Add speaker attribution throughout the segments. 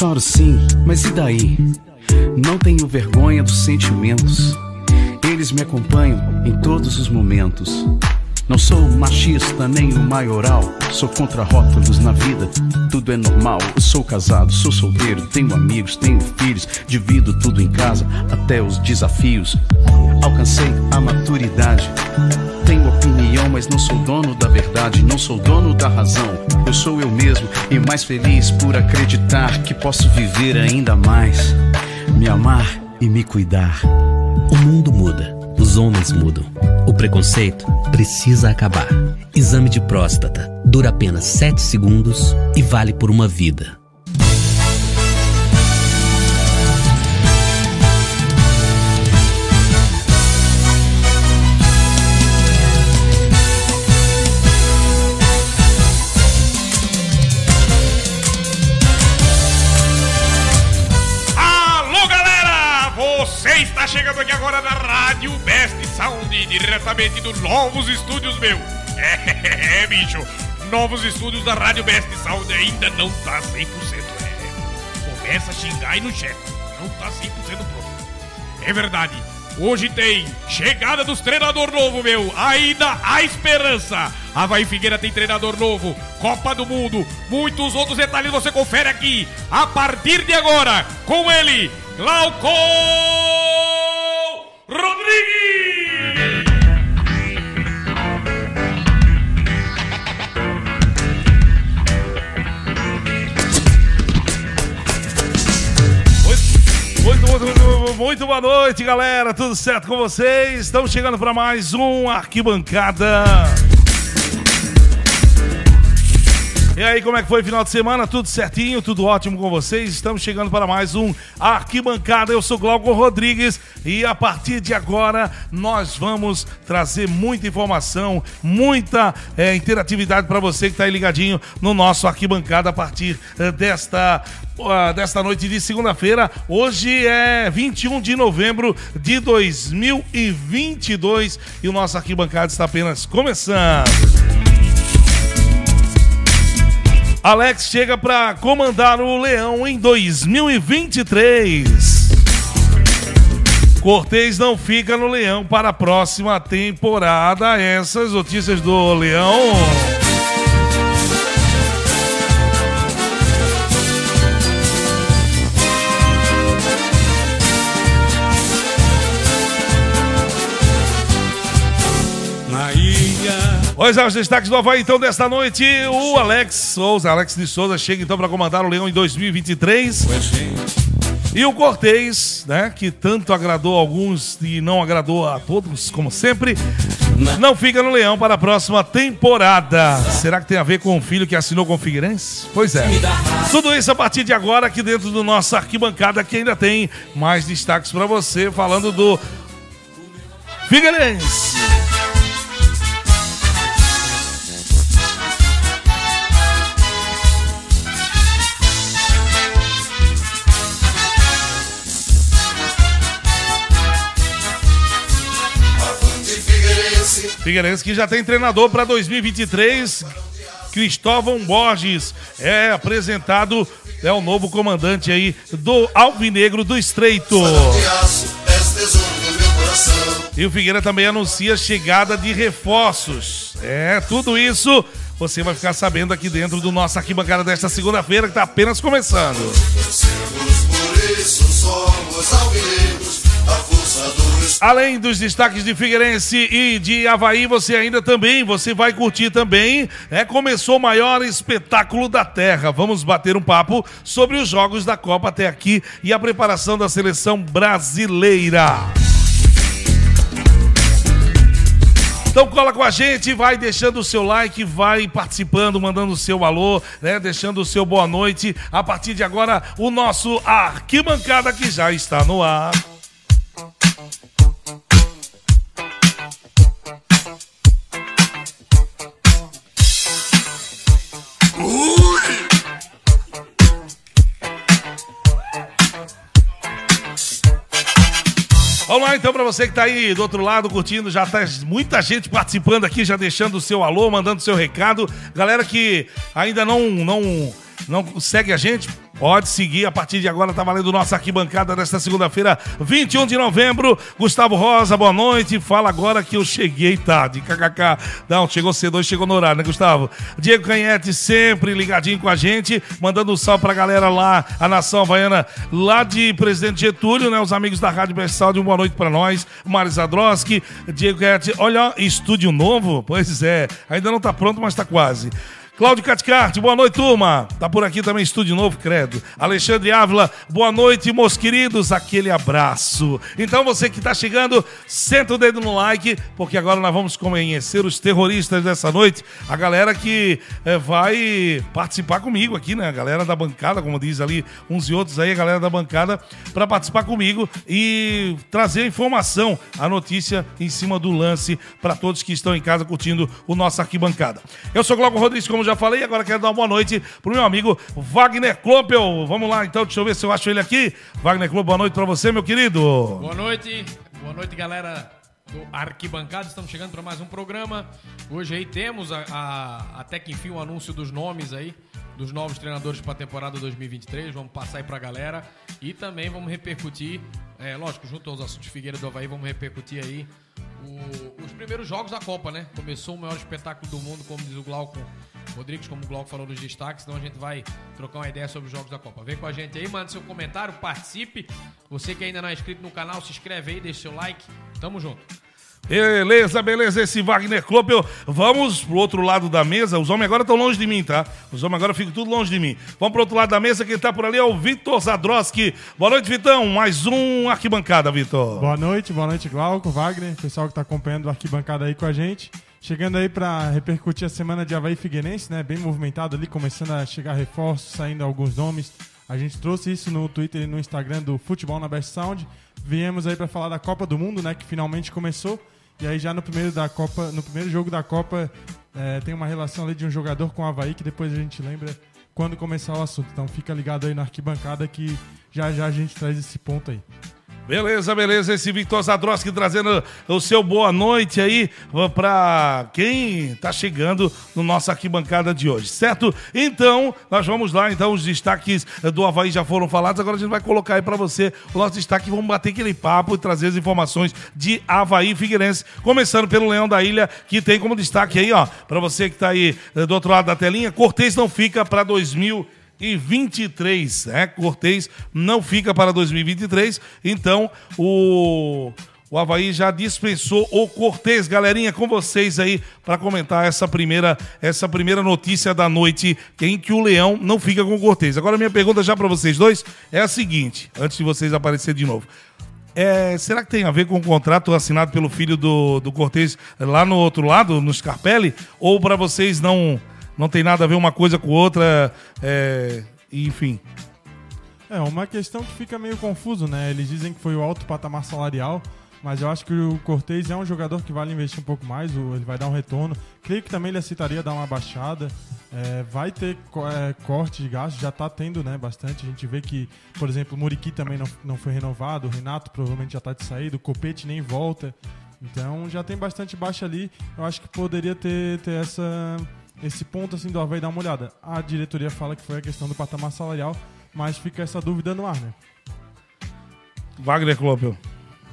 Speaker 1: Choro sim, mas e daí? Não tenho vergonha dos sentimentos. Eles me acompanham em todos os momentos. Não sou machista nem o maioral, sou contra rótulos na vida, tudo é normal. Sou casado, sou solteiro, tenho amigos, tenho filhos, divido tudo em casa, até os desafios. Alcancei a maturidade. Tenho opinião, mas não sou dono da verdade, não sou dono da razão. Eu sou eu mesmo e mais feliz por acreditar que posso viver ainda mais, me amar e me cuidar.
Speaker 2: O mundo muda os homens mudam. O preconceito precisa acabar. Exame de próstata dura apenas 7 segundos e vale por uma vida.
Speaker 3: Diretamente dos novos estúdios, meu. É, bicho, novos estúdios da Rádio Best Sound ainda não tá 100%. É. Começa a xingar e não checa, não tá 100% pronto. É verdade, hoje tem chegada dos treinador novo, meu. Ainda há esperança. Havaí Figueira tem treinador novo, Copa do Mundo, muitos outros detalhes você confere aqui a partir de agora com ele, Glauco Rodrigues!
Speaker 4: Muito, muito, boa noite, galera. Tudo certo com vocês? Estamos chegando para mais um Arquibancada. E aí, como é que foi o final de semana? Tudo certinho, tudo ótimo com vocês? Estamos chegando para mais um Arquibancada. Eu sou Glauco Rodrigues e a partir de agora nós vamos trazer muita informação, muita é, interatividade para você que está aí ligadinho no nosso Arquibancada a partir é, desta uh, desta noite de segunda-feira. Hoje é 21 de novembro de 2022 e o nosso Arquibancada está apenas começando. Alex chega para comandar o Leão em 2023. Cortez não fica no Leão para a próxima temporada. Essas notícias do Leão. Pois é, os destaques do Havaí, então, desta noite. O Alex Souza, Alex de Souza, chega então para comandar o Leão em 2023. E o Cortez, né, que tanto agradou a alguns e não agradou a todos, como sempre, não fica no Leão para a próxima temporada. Será que tem a ver com o filho que assinou com o Figueirense? Pois é. Tudo isso a partir de agora aqui dentro do nosso arquibancada que ainda tem mais destaques para você falando do Figueirense. Figueirense que já tem treinador para 2023. Cristóvão Borges é apresentado, é o novo comandante aí do Alvinegro do Estreito. E o Figueira também anuncia chegada de reforços. É, tudo isso você vai ficar sabendo aqui dentro do nosso arquibancada desta segunda-feira, que está apenas começando. Somos alvinegros, a Além dos destaques de Figueirense e de Havaí, você ainda também, você vai curtir também. É, começou o maior espetáculo da Terra. Vamos bater um papo sobre os jogos da Copa até aqui e a preparação da seleção brasileira. Então cola com a gente, vai deixando o seu like, vai participando, mandando o seu alô, né? Deixando o seu boa noite. A partir de agora, o nosso arquibancada que já está no ar. Vamos lá então para você que está aí do outro lado curtindo, já tá muita gente participando aqui, já deixando o seu alô, mandando seu recado. Galera que ainda não não não segue a gente, Pode seguir, a partir de agora tá valendo nossa arquibancada desta segunda-feira, 21 de novembro. Gustavo Rosa, boa noite. Fala agora que eu cheguei tarde. KKK. Não, chegou cedo, hoje chegou no horário, né, Gustavo? Diego Canhete sempre ligadinho com a gente, mandando um salve pra galera lá, a nação havaiana lá de Presidente Getúlio, né? Os amigos da Rádio Versal, de uma boa noite pra nós. Maris Zadroski, Diego Canhete. Olha, estúdio novo? Pois é, ainda não tá pronto, mas tá quase. Cláudio Caticarte, boa noite, turma. Tá por aqui também, estúdio novo, credo. Alexandre Ávila, boa noite, meus queridos. Aquele abraço. Então, você que tá chegando, senta o dedo no like, porque agora nós vamos conhecer os terroristas dessa noite. A galera que eh, vai participar comigo aqui, né? A galera da bancada, como diz ali, uns e outros aí, a galera da bancada, para participar comigo e trazer a informação, a notícia em cima do lance para todos que estão em casa curtindo o nosso arquibancada. Eu sou Glauco Rodrigues, como já falei, agora quero dar uma boa noite pro meu amigo Wagner Kloppel. Vamos lá, então, deixa eu ver se eu acho ele aqui. Wagner Kloppel, boa noite pra você, meu querido.
Speaker 5: Boa noite, boa noite, galera do Arquibancada. Estamos chegando para mais um programa. Hoje aí temos a, a- até que enfim o anúncio dos nomes aí dos novos treinadores para a temporada 2023. Vamos passar aí para a galera e também vamos repercutir, é, lógico, junto aos assuntos Figueira do Havaí, vamos repercutir aí o- os primeiros jogos da Copa, né? Começou o maior espetáculo do mundo, como diz o Glauco Rodrigues, como o Glauco falou nos destaques, então a gente vai trocar uma ideia sobre os jogos da Copa. Vem com a gente aí, manda seu comentário, participe. Você que ainda não é inscrito no canal, se inscreve aí, deixa seu like. Tamo junto.
Speaker 4: Beleza, beleza, esse Wagner Kloppel. Vamos pro outro lado da mesa. Os homens agora estão longe de mim, tá? Os homens agora ficam tudo longe de mim. Vamos pro outro lado da mesa. Quem tá por ali é o Vitor Zadroski. Boa noite, Vitão. Mais um arquibancada, Vitor.
Speaker 6: Boa noite, boa noite, Glauco, Wagner, pessoal que tá acompanhando o arquibancada aí com a gente. Chegando aí para repercutir a semana de Havaí Figueirense, né? Bem movimentado ali, começando a chegar reforços, saindo alguns nomes. A gente trouxe isso no Twitter e no Instagram do Futebol na Best Sound. Viemos aí para falar da Copa do Mundo, né? Que finalmente começou. E aí já no primeiro da Copa, no primeiro jogo da Copa, eh, tem uma relação ali de um jogador com o Havaí que depois a gente lembra quando começar o assunto. Então fica ligado aí na arquibancada que já já a gente traz esse ponto aí.
Speaker 4: Beleza, beleza. Esse Victor Zadroski trazendo o seu boa noite aí para quem está chegando no nosso arquibancada de hoje, certo? Então, nós vamos lá. Então, os destaques do Havaí já foram falados. Agora a gente vai colocar aí para você o nosso destaque. Vamos bater aquele papo e trazer as informações de Havaí Figueirense. Começando pelo Leão da Ilha, que tem como destaque aí, ó, para você que está aí eh, do outro lado da telinha, Cortez não fica para 2020. 2023, né? Cortez não fica para 2023, então o o Havaí já dispensou o Cortez. Galerinha, com vocês aí para comentar essa primeira, essa primeira notícia da noite em que o Leão não fica com o Cortez. Agora, minha pergunta já para vocês dois é a seguinte, antes de vocês aparecerem de novo. É, será que tem a ver com o contrato assinado pelo filho do, do Cortez lá no outro lado, no Scarpelli? Ou para vocês não não tem nada a ver uma coisa com outra? É, enfim.
Speaker 6: É, uma questão que fica meio confuso, né? Eles dizem que foi o alto patamar salarial, mas eu acho que o Cortez é um jogador que vale investir um pouco mais, ele vai dar um retorno. Creio que também ele aceitaria dar uma baixada. É, vai ter é, corte de gastos, já tá tendo né, bastante. A gente vê que, por exemplo, o Muriqui também não, não foi renovado, o Renato provavelmente já tá de saída, o Copete nem volta. Então já tem bastante baixa ali. Eu acho que poderia ter, ter essa, esse ponto assim do Havaí dar uma olhada. A diretoria fala que foi a questão do patamar salarial, mas fica essa dúvida no ar, né?
Speaker 4: Wagner Kloppel.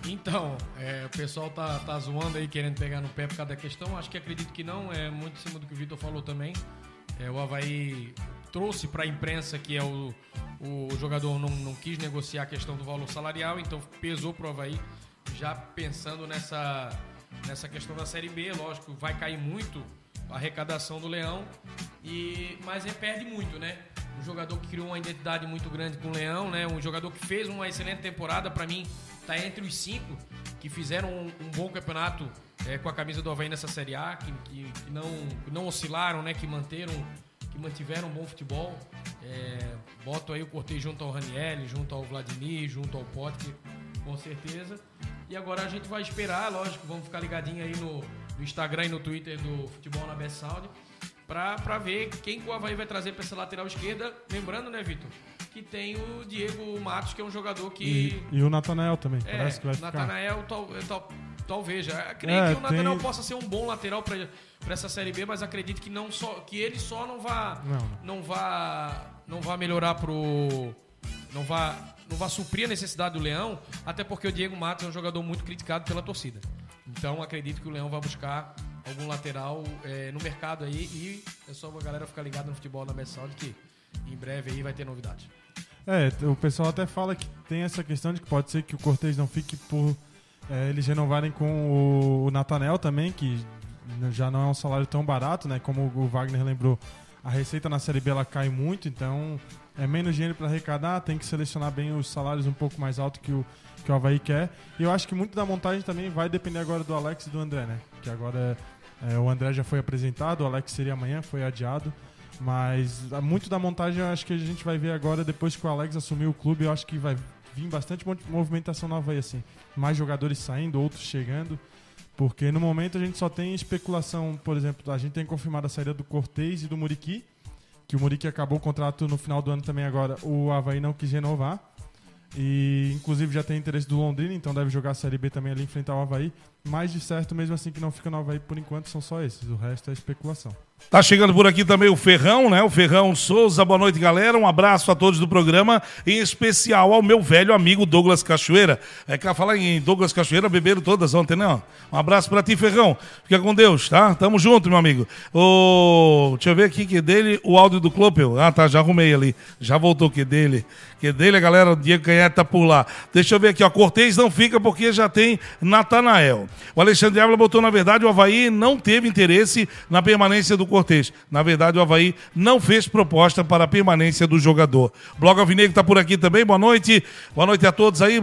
Speaker 5: Então, é, o pessoal tá, tá zoando aí, querendo pegar no pé por causa da questão. Acho que acredito que não, é muito em cima do que o Vitor falou também. É, o Havaí trouxe para a imprensa que é o, o jogador não, não quis negociar a questão do valor salarial, então pesou pro Havaí, já pensando nessa, nessa questão da Série B. Lógico, vai cair muito arrecadação do Leão, e, mas ele perde muito, né? Um jogador que criou uma identidade muito grande com o Leão, né? Um jogador que fez uma excelente temporada, para mim, tá entre os cinco que fizeram um, um bom campeonato é, com a camisa do Havaí nessa Série A, que, que- que não, que não oscilaram, né? Que manteram, que mantiveram um bom futebol. É, boto aí o Cortez junto ao Raniel, junto ao Vladimir, junto ao Potker, com certeza. E agora a gente vai esperar, lógico, vamos ficar ligadinho aí no, no Instagram e no Twitter do Futebol na Best Sound pra, pra ver quem que o Havaí vai trazer pra essa lateral esquerda. Lembrando, né, Vitor? Que tem o Diego Matos, que é um jogador que.
Speaker 6: E, e o Natanael também,
Speaker 5: É,
Speaker 6: parece que vai ficar.
Speaker 5: Natanael tal, tal, talvez. já. Creio
Speaker 6: É,
Speaker 5: que o Natanael
Speaker 6: tem-
Speaker 5: possa ser um bom lateral para essa Série B, mas acredito que não só que ele só não vá
Speaker 6: Não,
Speaker 5: não vá não vai melhorar pro. Não vai, não vai suprir a necessidade do Leão, até porque o Diego Matos é um jogador muito criticado pela torcida. Então acredito que o Leão vai buscar algum lateral é, no mercado aí e é só a galera ficar ligada no futebol na de que em breve aí vai ter novidade.
Speaker 6: É, o pessoal até fala que tem essa questão de que pode ser que o Cortez não fique por é, eles renovarem com o, o Natanel também, que já não é um salário tão barato, né? Como o Wagner lembrou, a receita na Série B ela cai muito, então é menos dinheiro para arrecadar, tem que selecionar bem os salários um pouco mais altos que o, que o Havaí quer. E eu acho que muito da montagem também vai depender agora do Alex e do André, né? Que agora é, o André já foi apresentado, o Alex seria amanhã, foi adiado. Mas muito da montagem eu acho que a gente vai ver agora, depois que o Alex assumiu o clube, eu acho que vai vir bastante movimentação nova aí, assim. Mais jogadores saindo, outros chegando. Porque no momento a gente só tem especulação, por exemplo, a gente tem confirmado a saída do Cortez e do Muriqui, que o Muriqui acabou o contrato no final do ano também agora, o Havaí não quis renovar. E inclusive já tem interesse do Londrina, então deve jogar a Série B também ali enfrentar o Havaí. Mas de certo, mesmo assim que não fica no Havaí por enquanto, são só esses. O resto é especulação.
Speaker 4: Tá chegando por aqui também o Ferrão, né? O Ferrão Souza. Boa noite, galera. Um abraço a todos do programa, em especial ao meu velho amigo Douglas Cachoeira. É que falar em Douglas Cachoeira, beberam todas ontem, né? Um abraço para ti, Ferrão. Fica com Deus, tá? Tamo junto, meu amigo. O... Deixa eu ver aqui que dele, o áudio do Clopel. Ah, tá, já arrumei ali. Já voltou que dele. Que dele, a galera, o Diego Canhete tá por lá. Deixa eu ver aqui, ó. Cortez não fica porque já tem Natanael. O Alexandre Ávila botou, na verdade, o Havaí não teve interesse na permanência do Cortez. Na verdade, o Havaí não fez proposta para a permanência do jogador. O Blog Alvinegro está por aqui também. Boa noite. Boa noite a todos aí.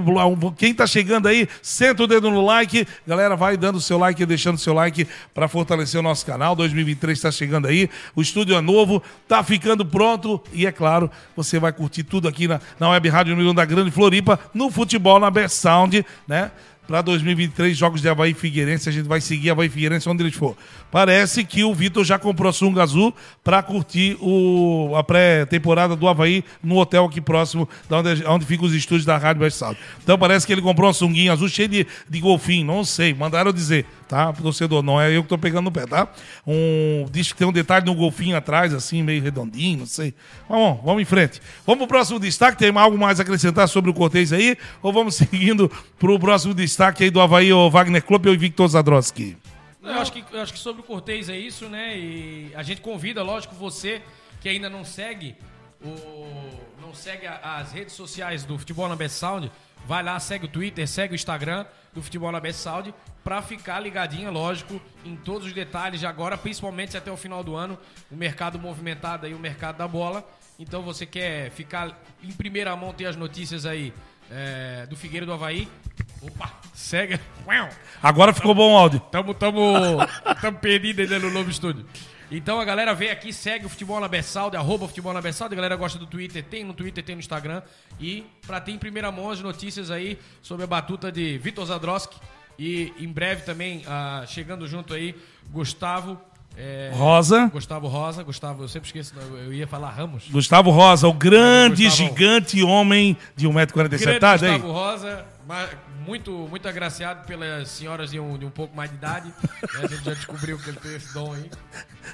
Speaker 4: Quem está chegando aí, senta o dedo no like. Galera, vai dando seu like deixando seu like para fortalecer o nosso canal. 2023 está chegando aí. O estúdio é novo, está ficando pronto. E é claro, você vai curtir tudo aqui na, na Web Rádio 1 da Grande Floripa, no futebol, na Best Sound, né? Para 2023, jogos de Havaí Figueirense. A gente vai seguir Havaí Figueirense onde eles for. Parece que o Vitor já comprou sunga azul para curtir o, a pré-temporada do Havaí no hotel aqui próximo, da onde, onde ficam os estúdios da Rádio South. Então parece que ele comprou uma sunguinha azul cheia de, de golfinho, não sei, mandaram dizer, tá? Torcedor, não é eu que tô pegando no pé, tá? Um, diz que tem um detalhe no golfinho atrás, assim, meio redondinho, não sei. Vamos, vamos em frente. Vamos pro próximo destaque, tem algo mais a acrescentar sobre o Cortez aí? Ou vamos seguindo pro próximo destaque aí do Havaí, o Wagner Klopp e o Victor Zadrowski?
Speaker 5: Eu acho, que, eu acho que sobre o Cortez é isso, né? E a gente convida, lógico, você que ainda não segue o, não segue as redes sociais do Futebol na Best Sound, vai lá, segue o Twitter, segue o Instagram do Futebol na Best Sound para ficar ligadinho, lógico, em todos os detalhes de agora, principalmente até o final do ano, o mercado movimentado aí, o mercado da bola. Então você quer ficar em primeira mão ter as notícias aí é, do Figueiro do Havaí, Opa, segue.
Speaker 4: Agora ficou bom o áudio.
Speaker 5: Tamo, tamo, tamo perdido ainda no novo estúdio. Então a galera vem aqui, segue o Futebol na Bessalde, arroba Futebol na. A galera gosta do Twitter, tem no Twitter, tem no Instagram. E pra ter em primeira mão as notícias aí sobre a batuta de Vitor Zadroski. E em breve também, uh, chegando junto aí, Gustavo
Speaker 4: é, Rosa.
Speaker 5: Gustavo Rosa. Gustavo, eu sempre esqueço, eu ia falar Ramos.
Speaker 4: Gustavo Rosa, o grande, Gustavo, gigante homem de 1,47m. Tá,
Speaker 5: Gustavo Rosa, muito, muito agraciado pelas senhoras de um, de um pouco mais de idade. Né? A gente já descobriu que ele tem esse dom aí.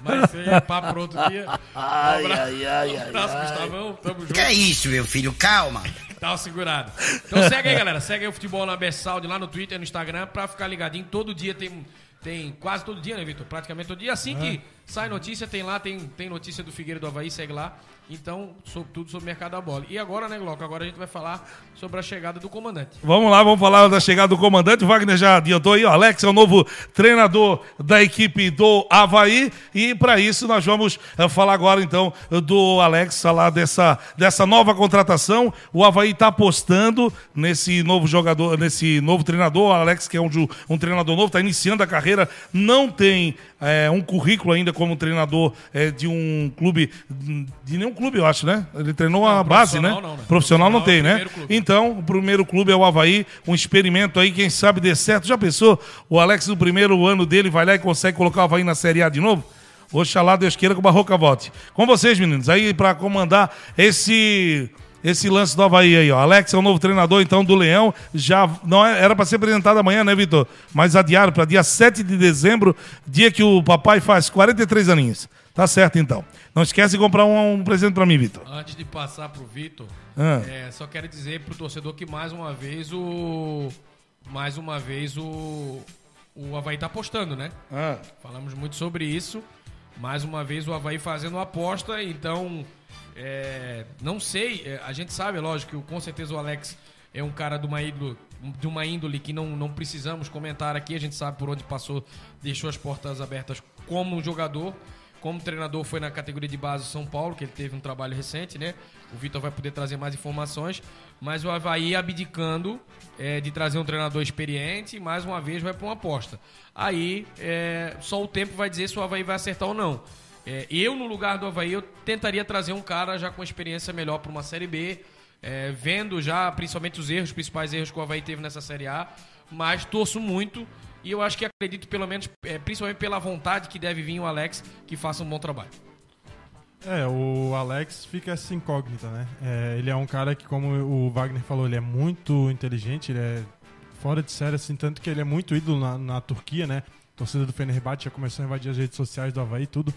Speaker 5: Mas isso aí é papo para outro dia.
Speaker 7: Ai, um ai, ai, um abraço, ai,
Speaker 5: Gustavão. Tamo junto.
Speaker 7: Que é isso, meu filho? Calma.
Speaker 5: Tá segurado. Então segue aí, galera. Segue aí o Futebol na Bessalde lá no Twitter e no Instagram pra ficar ligadinho. Todo dia tem, tem quase todo dia, né, Vitor? Praticamente todo dia. Assim que sai notícia, tem lá, tem, tem notícia do Figueiro do Havaí, segue lá. Então, sobre, tudo sobre o mercado da bola. E agora, né, Glauco? Agora a gente vai falar sobre a chegada do comandante.
Speaker 4: Vamos lá, vamos falar da chegada do comandante. O Wagner já adiantou aí, ó. Alex é o novo treinador da equipe do Havaí. E para isso nós vamos uh, falar agora, então, do Alex, falar dessa, dessa nova contratação. O Havaí está apostando nesse novo jogador, nesse novo treinador. O Alex, que é um, um treinador novo, está iniciando a carreira, não tem é, um currículo ainda como treinador é, de um clube, de nenhum clube, eu acho, né? Ele treinou não, a base, né? Não, né? Profissional, não tem, é né? Então, o primeiro clube é o Havaí, um experimento aí, quem sabe dê certo. Já pensou? O Alex, no primeiro ano dele, vai lá e consegue colocar o Havaí na Série A de novo? Oxalá Deus queira que o Barroca volte. Com vocês, meninos, aí para comandar esse esse lance do Havaí aí, ó. Alex é o novo treinador, então, do Leão. Já não é- era para ser apresentado amanhã, né, Vitor? Mas adiaram para dia 7 de dezembro, dia que o papai faz 43 aninhos. Tá certo, então. Não esquece de comprar um, um presente para mim, Vitor.
Speaker 5: Antes de passar pro Vitor,
Speaker 4: Ah.
Speaker 5: é, só quero dizer pro torcedor que mais uma vez o. Mais uma vez o. O Havaí tá apostando, né?
Speaker 4: Ah.
Speaker 5: Falamos muito sobre isso. Mais uma vez o Havaí fazendo aposta, então. É, não sei, é, a gente sabe, é lógico, que com certeza o Alex é um cara de uma índole, de uma índole que não, não precisamos comentar aqui, a gente sabe por onde passou, deixou as portas abertas como jogador. Como treinador foi na categoria de base do São Paulo, que ele teve um trabalho recente, né? O Vitor vai poder trazer mais informações. Mas o Havaí abdicando é, de trazer um treinador experiente, mais uma vez vai para uma aposta. Aí é, só o tempo vai dizer se o Havaí vai acertar ou não. É, eu, no lugar do Havaí, eu tentaria trazer um cara já com experiência melhor para uma Série B, é, vendo já principalmente os erros, os principais erros que o Havaí teve nessa Série A. Mas torço muito e eu acho que acredito, pelo menos, é, principalmente pela vontade que deve vir o Alex, que faça um bom trabalho.
Speaker 6: É, o Alex fica essa incógnita, né? É, ele é um cara que, como o Wagner falou, ele é muito inteligente, ele é fora de série, assim, tanto que ele é muito ídolo na, na Turquia, né? Torcida do Fenerbahçe já começou a invadir as redes sociais do Havaí e tudo.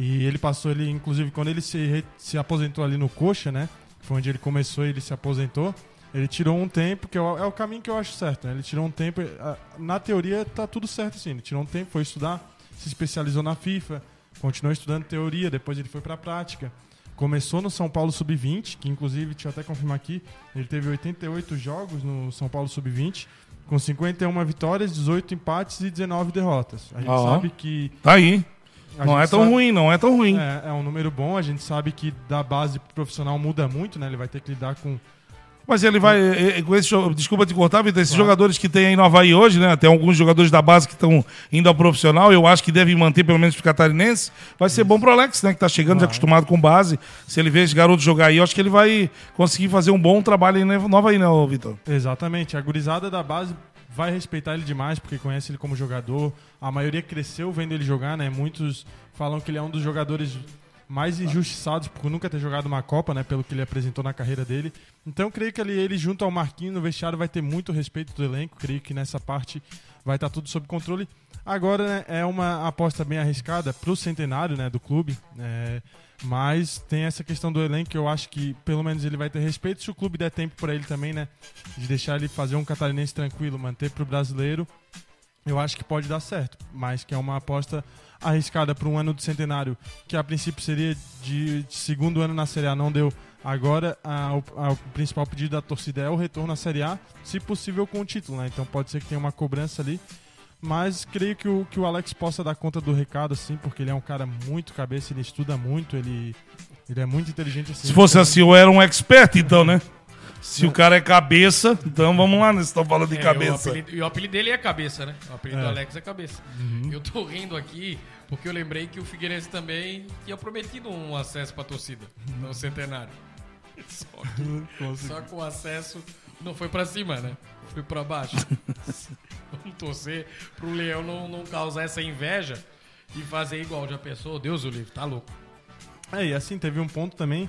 Speaker 6: E ele passou, ele, inclusive, quando ele se, se aposentou ali no Coxa, né? Foi onde ele começou e ele se aposentou. Ele tirou um tempo, que é o, é o caminho que eu acho certo, né? Ele tirou um tempo, a- na teoria tá tudo certo, assim. Ele tirou um tempo, foi estudar, se especializou na FIFA, continuou estudando teoria, depois ele foi pra prática. Começou no São Paulo Sub-20, que inclusive, deixa eu até confirmar aqui, ele teve 88 jogos no São Paulo Sub-20, com 51 vitórias, 18 empates e 19 derrotas. A gente
Speaker 4: Ó.
Speaker 6: sabe que
Speaker 4: Tá aí.
Speaker 6: A
Speaker 4: Não é tão
Speaker 6: sabe-
Speaker 4: ruim, não é tão ruim.
Speaker 6: é, é um número bom, a gente sabe que da base pro profissional muda muito, né? Ele vai ter que lidar com.
Speaker 4: Mas ele vai. Com esse, desculpa te cortar, Vitor. Esses jogadores que tem aí no Havaí hoje, né? Tem alguns jogadores da base que estão indo ao profissional. Eu acho que devem manter, pelo menos, pro catarinense. Vai ser bom pro Alex, né? Que tá chegando, já acostumado com base. Se ele vê esse garoto jogar aí, eu acho que ele vai conseguir fazer um bom trabalho aí no Havaí, né, Vitor?
Speaker 6: Exatamente, a gurizada da base vai respeitar ele demais, porque conhece ele como jogador. A maioria cresceu vendo ele jogar, né? Muitos falam que ele é um dos jogadores mais injustiçados por nunca ter jogado uma Copa, né? Pelo que ele apresentou na carreira dele. Então, creio que ali ele, junto ao Marquinhos no vestiário, vai ter muito respeito do elenco. Creio que nessa parte vai estar tudo sob controle. Agora, né, é uma aposta bem arriscada pro centenário, né? Do clube. É, mas tem essa questão do elenco que eu acho que pelo menos ele vai ter respeito se o clube der tempo para ele também, né? De deixar ele fazer um catarinense tranquilo, manter pro brasileiro. Eu acho que pode dar certo, mas que é uma aposta arriscada para um ano do centenário, que a princípio seria de, de segundo ano na Série A, não deu. Agora, a- o, a- o principal pedido da torcida é o retorno à Série A, se possível com o título, né? Então pode ser que tenha uma cobrança ali. Mas creio que o, que o Alex possa dar conta do recado, assim, porque ele é um cara muito cabeça, ele estuda muito, ele, ele é muito inteligente assim.
Speaker 4: Se fosse
Speaker 6: Então,
Speaker 4: assim, eu era um expert, então, né? Se o cara é cabeça, então vamos lá, né? Vocês estão falando de
Speaker 5: É,
Speaker 4: cabeça.
Speaker 5: o apelido- e o apelido dele é cabeça, né? O apelido
Speaker 6: É.
Speaker 5: do Alex é cabeça. Eu tô rindo aqui porque eu lembrei que o Figueirense também tinha prometido um acesso pra torcida no centenário. Só que, só que o acesso não foi pra cima, né? Foi pra baixo. Torcer pro Leão não, não causar essa inveja e fazer igual. Já pensou? Deus o livre, tá louco.
Speaker 6: É, e assim, teve um ponto também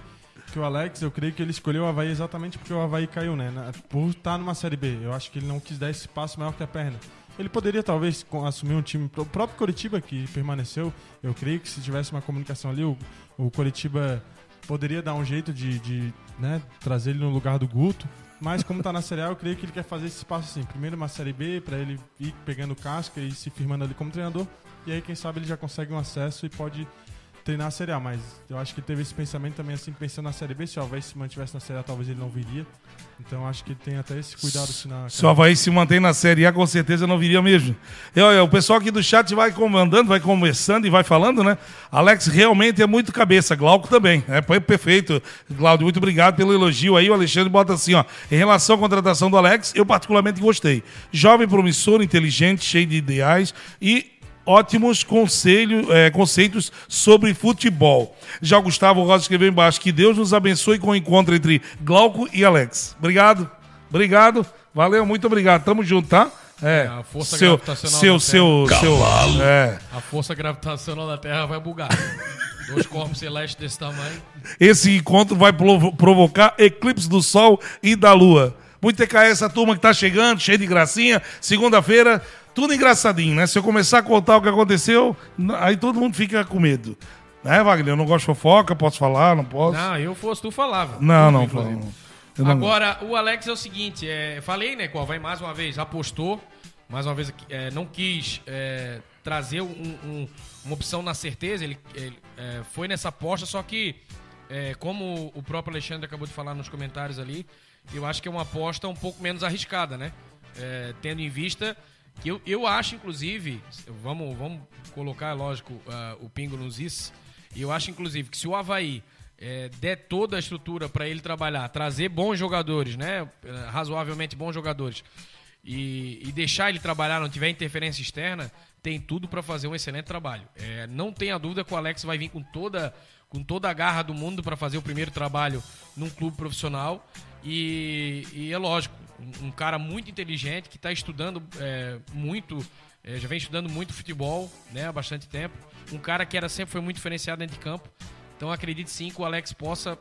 Speaker 6: que o Alex, eu creio que ele escolheu o Havaí exatamente porque o Havaí caiu, né? Na- Por estar numa Série B. Eu acho que ele não quis dar esse passo maior que a perna. Ele poderia talvez assumir um time, o próprio Coritiba que permaneceu, eu creio que se tivesse uma comunicação ali, o, o Coritiba poderia dar um jeito de, de, né, trazer ele no lugar do Guto. Mas como tá na Série A, eu creio que ele quer fazer esse passo assim. Primeiro uma Série B, pra ele ir pegando casca e se firmando ali como treinador. E aí, quem sabe, ele já consegue um acesso e pode treinar a Série A, mas eu acho que ele teve esse pensamento também, assim, pensando na Série B, se o Havaí se mantivesse na Série A, talvez ele não viria. Então acho que tem até esse cuidado, assim, na...
Speaker 4: Se o Havaí se mantém na Série A, com certeza não viria mesmo. E, olha, o pessoal aqui do chat vai comandando, vai conversando e vai falando, né? Alex realmente é muito cabeça, Glauco também. É foi perfeito. Glauco, muito obrigado pelo elogio aí. O Alexandre bota assim, ó. Em relação à contratação do Alex, eu particularmente gostei. Jovem, promissor, inteligente, cheio de ideais e ótimos conselho, eh, conceitos sobre futebol. Já o Gustavo Rosa escreveu embaixo que Deus nos abençoe com o encontro entre Glauco e Alex. Obrigado, obrigado, valeu, muito obrigado. Tamo junto, tá? É,
Speaker 5: a força
Speaker 4: seu,
Speaker 5: gravitacional
Speaker 4: seu,
Speaker 5: da
Speaker 4: seu, seu, é,
Speaker 5: A força gravitacional da Terra vai bugar. Dois corpos celestes desse tamanho.
Speaker 4: Esse encontro vai provo- provocar eclipse do Sol e da Lua. Muito TKS, essa turma que tá chegando, cheio de gracinha. Segunda-feira, tudo engraçadinho, né? Se eu começar a contar o que aconteceu, aí todo mundo fica com medo. Né, Wagner? Eu não gosto de fofoca, posso falar, não posso.
Speaker 5: Não, eu fosse tu falava.
Speaker 4: Não, não, não-
Speaker 5: Agora, o Alex é o seguinte, é, falei, né, qual vai mais uma vez, apostou, mais uma vez é, não quis é, trazer um- um- uma opção na certeza, ele, ele, é, foi nessa aposta, só que, é, como o próprio Alexandre acabou de falar nos comentários ali, eu acho que é uma aposta um pouco menos arriscada, né? É, tendo em vista eu, eu acho, inclusive, vamos, vamos colocar, lógico, ah, o pingo nos is, eu acho, inclusive, que se o Havaí é, der toda a estrutura para ele trabalhar, trazer bons jogadores, né? eh, Razoavelmente bons jogadores, e, e deixar ele trabalhar, não tiver interferência externa, tem tudo para fazer um excelente trabalho. É, não tenha dúvida que o Alex vai vir com toda, com toda a garra do mundo para fazer o primeiro trabalho num clube profissional. E, e é lógico, um, um cara muito inteligente que está estudando é, muito, é, já vem estudando muito futebol né, há bastante tempo. Um cara que era sempre foi muito diferenciado dentro de campo. Então acredite sim que o Alex possa,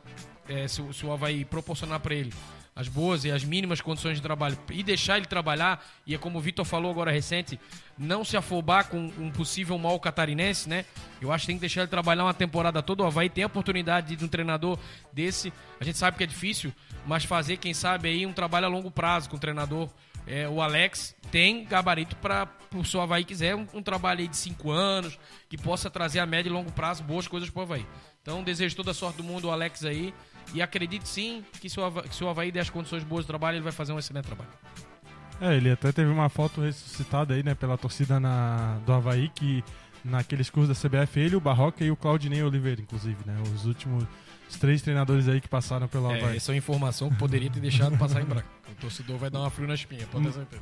Speaker 5: é, se, se o Havaí proporcionar para ele as boas e as mínimas condições de trabalho e deixar ele trabalhar, e é como o Vitor falou agora recente, não se afobar com um possível mal catarinense, né? Eu acho que tem que deixar ele trabalhar uma temporada toda. O Havaí tem a oportunidade de um treinador desse. A gente sabe que é difícil, mas fazer, quem sabe, aí um trabalho a longo prazo com o treinador. É, o Alex tem gabarito para, se o Havaí quiser, um, um trabalho de cinco anos, que possa trazer a médio e longo prazo boas coisas para o Havaí. Então, desejo toda a sorte do mundo ao Alex aí. E acredite sim que se o Havaí, se o Havaí der as condições boas de trabalho, ele vai fazer um excelente trabalho.
Speaker 6: É, ele até teve uma foto ressuscitada aí, né, pela torcida na, do Havaí, que naqueles cursos da CBF, ele, o Barroca e o Claudinei Oliveira, inclusive, né, os últimos os três treinadores aí que passaram pelo
Speaker 5: É, essa é uma informação que poderia ter deixado passar em branco. O torcedor vai dar uma frio na espinha, pode ter certeza.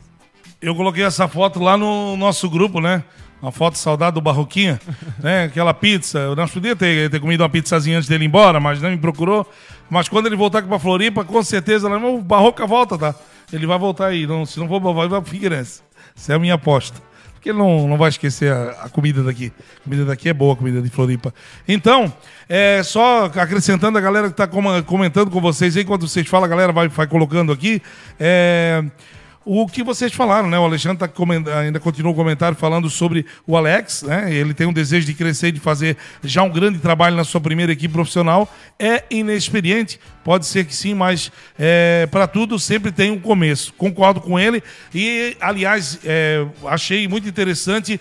Speaker 4: Eu coloquei essa foto lá no nosso grupo, né? Uma foto saudade do Barroquinha, né? Aquela pizza. Eu não podia ter, ter comido uma pizzazinha antes dele ir embora, mas não me procurou. Mas quando ele voltar aqui pra Floripa, com certeza, lá, o Barroca volta, tá? Ele vai voltar aí. Não, se não for, vai pra Figueirense. Essa é a minha aposta. Porque ele não, não vai esquecer a, a comida daqui. A comida daqui é boa, a comida de Floripa. Então, é, só acrescentando a galera que está comentando com vocês enquanto vocês falam, a galera vai, vai colocando aqui. É, o que vocês falaram, né? O Alexandre tá ainda continua o comentário falando sobre o Alex, né? Ele tem um desejo de crescer de fazer já um grande trabalho na sua primeira equipe profissional. É inexperiente, pode ser que sim, mas para tudo sempre tem um começo. Concordo com ele e, aliás, é, achei muito interessante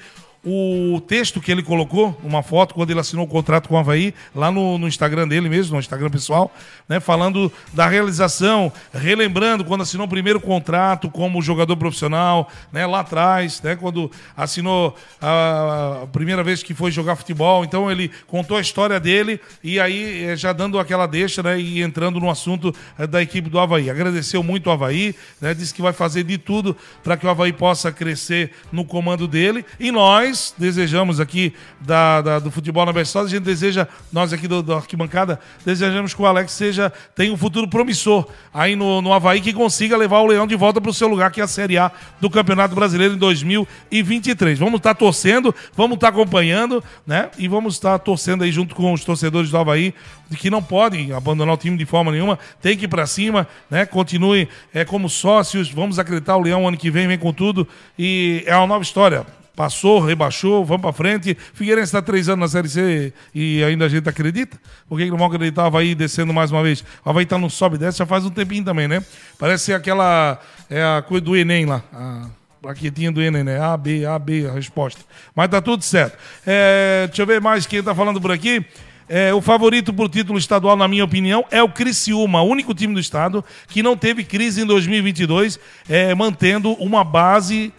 Speaker 4: o texto que ele colocou, uma foto, quando ele assinou o contrato com o Havaí, lá no, no Instagram dele mesmo, no Instagram pessoal, né, falando da realização, relembrando quando assinou o primeiro contrato como jogador profissional, né, lá atrás, né, quando assinou a, a primeira vez que foi jogar futebol. Então ele contou a história dele e aí eh, já dando aquela deixa né, e entrando no assunto eh, da equipe do Havaí. Agradeceu muito o Havaí, né, disse que vai fazer de tudo para que o Havaí possa crescer no comando dele e nós desejamos aqui da, da- do futebol na Berçosa, a gente deseja, nós aqui do, do Arquibancada, desejamos que o Alex seja, tenha um futuro promissor aí no, no Havaí, que consiga levar o Leão de volta para o seu lugar, que é a Série A do Campeonato Brasileiro em 2023. Vamos estar torcendo, vamos estar acompanhando, né? E vamos estar torcendo aí junto com os torcedores do Havaí, que não podem abandonar o time de forma nenhuma, tem que ir para cima, né? Continue é, como sócios, vamos acreditar, o Leão ano que vem vem com tudo e é uma nova história. Passou, rebaixou, vamos pra frente. Figueirense está três anos na Série C e ainda a gente acredita? Por que não vão acreditar Havaí descendo mais uma vez? O Havaí tá no sobe e desce já faz um tempinho também, né? Parece aquela. É a coisa do Enem lá. A plaquetinha do Enem, né? A, B, A, B, a resposta. Mas tá tudo certo. É, deixa eu ver mais quem tá falando por aqui. É, o favorito por título estadual, na minha opinião, é o Criciúma, o único time do estado que não teve crise em 2022, é, mantendo uma base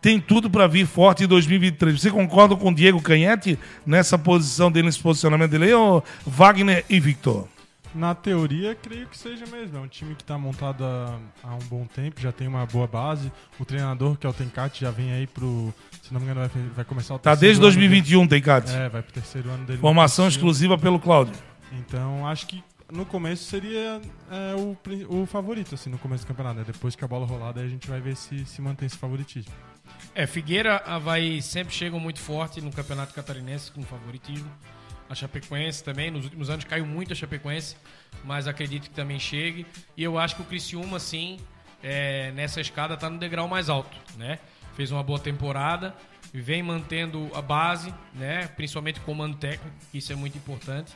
Speaker 4: tem tudo para vir forte em 2023. Você concorda com o Diego Canhete nessa posição dele, nesse posicionamento dele, ou Wagner e Victor?
Speaker 6: Na teoria, creio que seja mesmo. É um time que está montado há, um bom tempo, já tem uma boa base. O treinador, que é o Tencate, já vem aí pro. Se não me engano, vai, vai começar o
Speaker 4: Tá desde
Speaker 6: ano
Speaker 4: 2021, tem Cate.
Speaker 6: Dele. É, vai pro terceiro ano dele.
Speaker 4: Formação exclusiva pelo Cláudio.
Speaker 6: Então, acho que no começo seria é, o, o favorito, assim, no começo do campeonato. né? Depois que a bola rolar, daí a gente vai ver se, se mantém esse favoritismo.
Speaker 5: É, Figueira, Havaí sempre chegam muito forte no Campeonato Catarinense com favoritismo. a Chapecoense também. Nos últimos anos caiu muito a Chapecoense, mas acredito que também chegue. E eu acho que o Criciúma, sim, é, nessa escada está no degrau mais alto, né? Fez uma boa temporada, vem mantendo a base, né? Principalmente o comando técnico, isso é muito importante.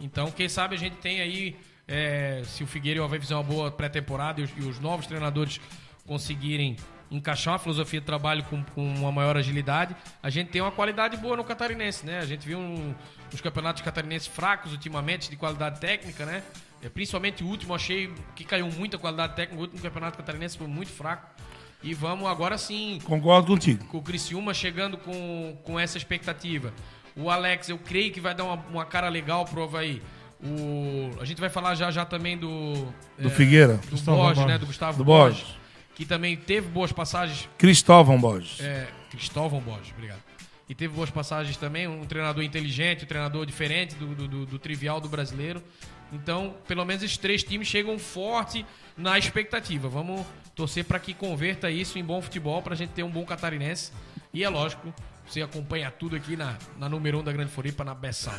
Speaker 5: Então, quem sabe a gente tem aí, é, se o Figueiredo vai fazer uma boa pré-temporada e, e os novos treinadores conseguirem encaixar uma filosofia de trabalho com, com uma maior agilidade, a gente tem uma qualidade boa no catarinense, né? A gente viu um, os campeonatos catarinenses fracos ultimamente de qualidade técnica, né? É, principalmente o último, achei que caiu muita qualidade técnica. O último campeonato catarinense foi muito fraco. E vamos agora sim
Speaker 4: Concordo contigo.
Speaker 5: com o Criciúma chegando com, com essa expectativa. O Alex, eu creio que vai dar uma, uma cara legal pro Havaí. O, a gente vai falar já já também do...
Speaker 4: Do
Speaker 5: é,
Speaker 4: Figueira.
Speaker 5: Do
Speaker 6: Gustavo
Speaker 5: Borges,
Speaker 6: Borges.
Speaker 5: né? Do Gustavo
Speaker 4: Do
Speaker 5: Borges.
Speaker 4: Borges.
Speaker 5: Que também teve boas passagens
Speaker 4: Cristóvão Borges.
Speaker 5: é, Cristóvão Borges, obrigado. E teve boas passagens também, um treinador inteligente, um treinador diferente do, do- do- do trivial do brasileiro. Então, pelo menos esses três times chegam forte na expectativa. Vamos torcer para que converta isso em bom futebol, para a gente ter um bom catarinense. E é lógico, você acompanha tudo aqui na, na número 1 um da Grande Floripa, na Bessal.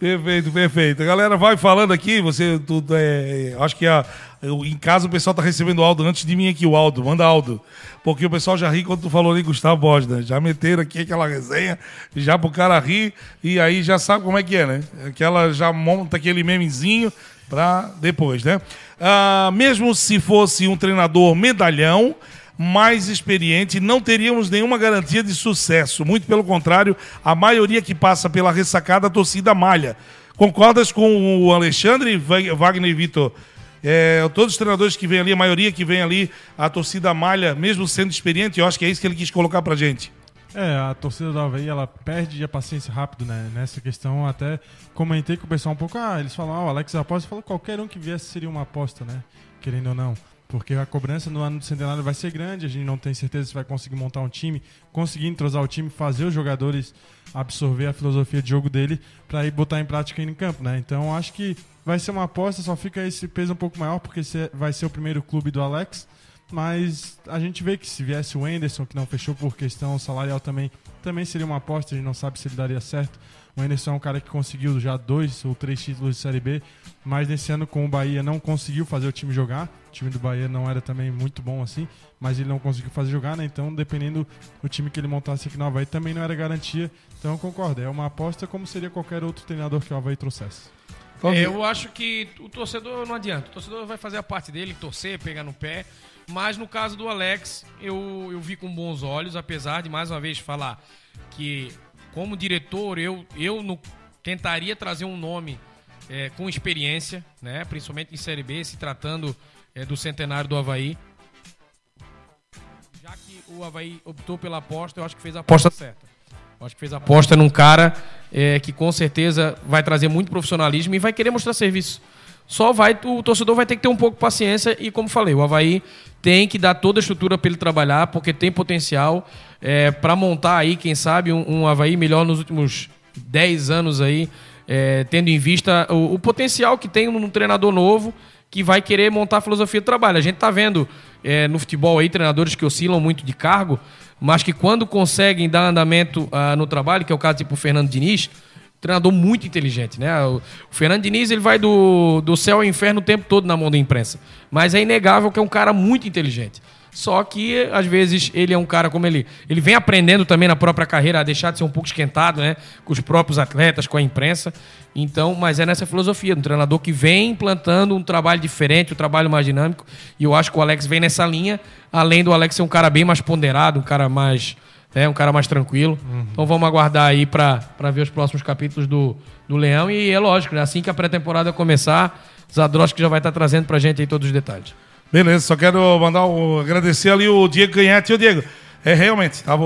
Speaker 4: Perfeito, perfeito. A galera vai falando aqui, você tudo é, acho que a, eu- em casa o pessoal tá recebendo o Aldo antes de mim aqui o Aldo, manda Aldo. Porque o pessoal já ri quando tu falou ali Gustavo Borges, né? Já meteram aqui aquela resenha, já pro cara rir e aí já sabe como é que é, né? Aquela já monta aquele memezinho pra depois, né? Ah, mesmo se fosse um treinador medalhão, mais experiente, não teríamos nenhuma garantia de sucesso. Muito pelo contrário, a maioria que passa pela ressacada, a torcida malha. Concordas com o Alexandre, Wagner e Vitor? É, todos os treinadores que vêm ali, a maioria que vem ali, a torcida malha, mesmo sendo experiente, eu acho que é isso que ele quis colocar pra gente.
Speaker 6: É, a torcida do Havaí, ela perde a paciência rápido, né? Nessa questão, até comentei com o pessoal um pouco, ah, eles falam, ah, o Alex aposta, falou qualquer um que viesse seria uma aposta, né? Querendo ou não. Porque a cobrança no ano do centenário vai ser grande, a gente não tem certeza se vai conseguir montar um time, conseguir entrosar o time, fazer os jogadores absorver a filosofia de jogo dele para ir botar em prática aí em campo, né? Então acho que vai ser uma aposta, só fica esse peso um pouco maior, porque se- vai ser o primeiro clube do Alex. Mas a gente vê que se viesse o Anderson, que não fechou por questão salarial também, também seria uma aposta, a gente não sabe se ele daria certo. O Anderson é um cara que conseguiu já dois ou três títulos de Série B, mas nesse ano com o Bahia não conseguiu fazer o time jogar. O time do Bahia não era também muito bom assim, mas ele não conseguiu fazer jogar, né? Então, dependendo do time que ele montasse aqui no Havaí, também não era garantia. Então, eu concordo, é uma aposta como seria qualquer outro treinador que o Havaí trouxesse.
Speaker 5: É, eu acho que o torcedor não adianta. O torcedor vai fazer a parte dele, torcer, pegar no pé. Mas no caso do Alex, eu, eu vi com bons olhos, apesar de mais uma vez falar que, como diretor, eu, eu no- tentaria trazer um nome é, com experiência, né? principalmente em Série B, se tratando é, do centenário do Havaí. Já que o Havaí optou pela aposta, eu acho que fez a aposta certa. Eu acho que fez a aposta num cara é, que com certeza vai trazer muito profissionalismo e vai querer mostrar serviço. Só vai, o torcedor vai ter que ter um pouco de paciência e, como falei, o Havaí tem que dar toda a estrutura para ele trabalhar, porque tem potencial para montar aí, quem sabe, um, um Havaí melhor nos últimos 10 anos aí, é, tendo em vista o, o potencial que tem num treinador novo que vai querer montar a filosofia de trabalho. A gente tá vendo é, no futebol aí treinadores que oscilam muito de cargo, mas que quando conseguem dar andamento ah, no trabalho, que é o caso tipo Fernando Diniz, treinador muito inteligente, né? O Fernando Diniz ele vai do, do céu ao inferno o tempo todo na mão da imprensa, mas é inegável que é um cara muito inteligente. Só que, às vezes, ele é um cara como ele. Ele vem aprendendo também na própria carreira a deixar de ser um pouco esquentado, né? Com os próprios atletas, com a imprensa. Então, mas é nessa filosofia, um treinador que vem implantando um trabalho diferente, um trabalho mais dinâmico. E eu acho que o Alex vem nessa linha, além do Alex ser um cara bem mais ponderado, um cara mais. É, um cara mais tranquilo. Então vamos aguardar aí para ver os próximos capítulos do, do Leão. E é lógico, né? assim que a pré-temporada começar, Zadroski já vai estar trazendo pra gente aí todos os detalhes.
Speaker 4: Beleza, só quero mandar agradecer ali o Diego Canhete. Ô, Diego, é realmente, tava,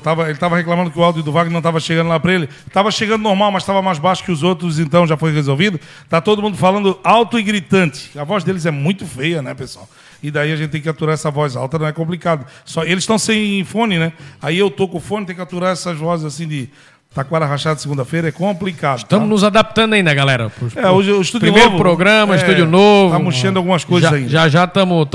Speaker 4: tava, ele estava reclamando que o áudio do Wagner não estava chegando lá para ele. Estava chegando normal, mas estava mais baixo que os outros, então já foi resolvido. Tá todo mundo falando alto e gritante. A voz deles é muito feia, né, pessoal? E daí a gente tem que aturar essa voz alta, não é complicado. Só, eles estão sem fone, né? Aí eu tô com fone, tem que aturar essas vozes assim de Taquara rachado segunda-feira é complicado.
Speaker 5: Estamos
Speaker 4: tá?
Speaker 5: nos adaptando ainda, galera. Pro-
Speaker 4: É, hoje o estúdio
Speaker 5: Primeiro
Speaker 4: novo,
Speaker 5: programa,
Speaker 4: é,
Speaker 5: estúdio novo.
Speaker 4: Tá mexendo algumas coisas
Speaker 5: já,
Speaker 4: ainda.
Speaker 5: Já já estamos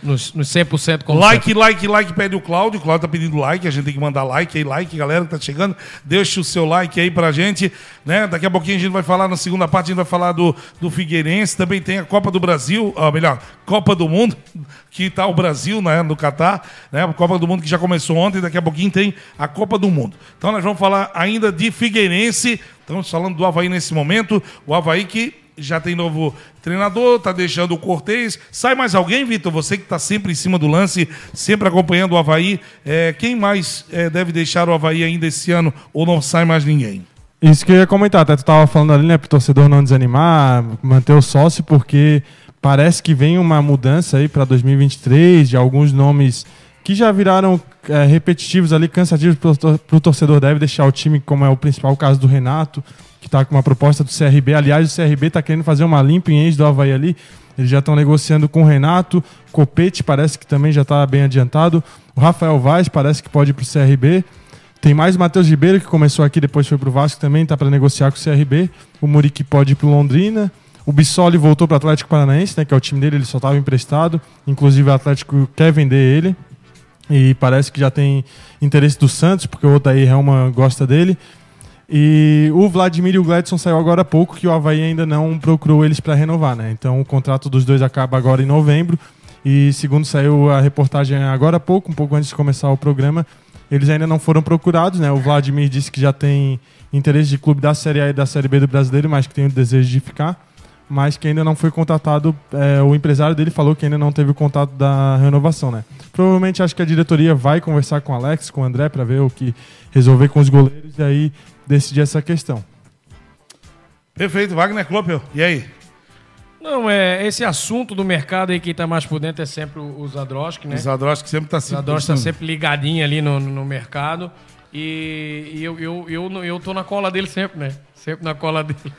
Speaker 5: nos, nos 100% como
Speaker 4: Like, like, like, pede o Cláudio. O Cláudio tá pedindo like, a gente tem que mandar like aí, like, galera que tá chegando. Deixa o seu like aí pra gente, né? Daqui a pouquinho a gente vai falar, na segunda parte, a gente vai falar do, do Figueirense. Também tem a Copa do Brasil, ou melhor, Copa do Mundo, que tá o Brasil, né, no Catar, né? A Copa do Mundo que já começou ontem, daqui a pouquinho tem a Copa do Mundo. Então nós vamos falar ainda de Figueirense. Estamos falando do Havaí nesse momento. O Havaí que já tem novo treinador, tá deixando o Cortez. Sai mais alguém, Vitor? Você que está sempre em cima do lance, sempre acompanhando o Havaí. É, quem mais é, deve deixar o Havaí ainda esse ano ou não sai mais ninguém?
Speaker 6: Isso que eu ia comentar, até tu tava falando ali, né, pro torcedor não desanimar, manter o sócio, porque parece que vem uma mudança aí para 2023 de alguns nomes que já viraram é, repetitivos ali, cansativos tor- pro torcedor, deve deixar o time, como é o principal caso do Renato, que tá com uma proposta do CRB. Aliás, o CRB tá querendo fazer uma limpa em ex do Havaí ali. Eles já estão negociando com o Renato. Copete parece que também já tá bem adiantado. O Rafael Vaz parece que pode ir pro CRB. Tem mais o Matheus Ribeiro, que começou aqui, depois foi pro Vasco também, tá para negociar com o CRB. O Muriqui pode ir pro Londrina. O Bissoli voltou pro Atlético Paranaense, né, que é o time dele, ele só estava emprestado. Inclusive o Atlético quer vender ele. E parece que já tem interesse do Santos, porque o Odair Helman gosta dele. E o Vladimir e o Gladson saiu agora há pouco, que o Havaí ainda não procurou eles para renovar, né? Então o contrato dos dois acaba agora em novembro. E segundo saiu a reportagem agora há pouco, um pouco antes de começar o programa, eles ainda não foram procurados, né? O Vladimir disse que já tem interesse de clube da Série A e da Série B do brasileiro, mas que tem o desejo de ficar. Mas que ainda não foi contatado, é, o empresário dele falou que ainda não teve o contato da renovação, né? Provavelmente acho que a diretoria vai conversar com o Alex, com o André, para ver o que resolver com os goleiros e aí decidir essa questão.
Speaker 4: Perfeito, Wagner Kloppel. E aí?
Speaker 5: Não, é esse assunto do mercado aí, quem tá mais por dentro é sempre o o Zadroski, né?
Speaker 4: O Zadroski sempre tá
Speaker 5: O
Speaker 4: se
Speaker 5: Zadroski tá sempre ligadinho ali no, no mercado. E, e eu, eu, eu, eu tô na cola dele sempre, né? Sempre na cola dele.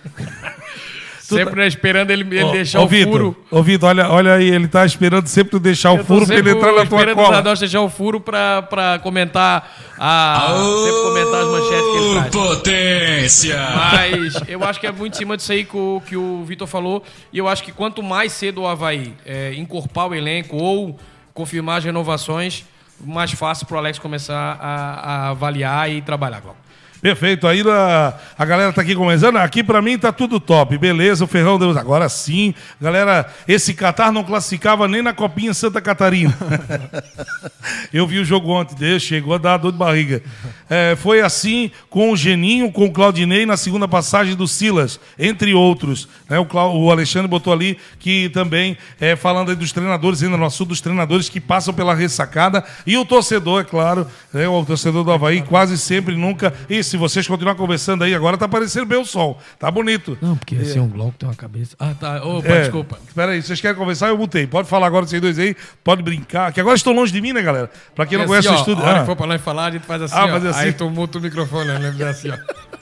Speaker 5: sempre né, esperando ele, ele
Speaker 4: Ô,
Speaker 5: deixar
Speaker 4: ô,
Speaker 5: o
Speaker 4: Vitor,
Speaker 5: furo.
Speaker 4: Ô, Vitor, olha, olha aí, ele tá esperando sempre tu deixar o
Speaker 5: Eu tô
Speaker 4: furo pra ele entrar na tua
Speaker 5: esperando o
Speaker 4: cola.
Speaker 5: Zadroski deixar o furo pra, pra comentar a, sempre comentar as manchetes que ele traz.
Speaker 8: Potência!
Speaker 5: Mas eu acho que é muito em cima disso aí que o, que o Vitor falou. E eu acho que quanto mais cedo o Havaí é, encorpar o elenco ou confirmar as renovações, mais fácil pro Alex começar a, a avaliar e trabalhar, Glauco.
Speaker 4: Perfeito, aí a, a galera tá aqui começando. Aqui pra mim tá tudo top, beleza. O Ferrão Deus, agora sim. Galera, esse Qatar não classificava nem na Copinha Santa Catarina. Eu vi o jogo ontem dele, chegou a dar dor de barriga. É, foi assim com o Geninho, com o Claudinei na segunda passagem do Silas, entre outros. né? o, o Alexandre botou ali que também, é, falando dos treinadores, ainda no assunto dos treinadores que passam pela ressacada. E o torcedor, é claro, né, o torcedor do Havaí, quase sempre, nunca. E se vocês continuarem conversando aí, agora tá aparecendo bem o sol. Tá bonito.
Speaker 5: Não, porque assim um Glauco tem uma cabeça. Ah, tá. Opa,
Speaker 4: É,
Speaker 5: desculpa.
Speaker 4: Espera aí, vocês querem conversar? Eu mutei. Pode falar agora vocês dois aí, pode brincar. Que agora estão longe de mim, né, galera? Pra quem não
Speaker 5: Porque
Speaker 4: conhece
Speaker 5: assim,
Speaker 4: o
Speaker 5: ó,
Speaker 4: estúdio. Ah.
Speaker 5: for pra nós falar, a gente faz assim,
Speaker 4: Ah,
Speaker 5: ó.
Speaker 4: fazer assim.
Speaker 5: Aí tu muta o microfone, né? Lembra assim, ó.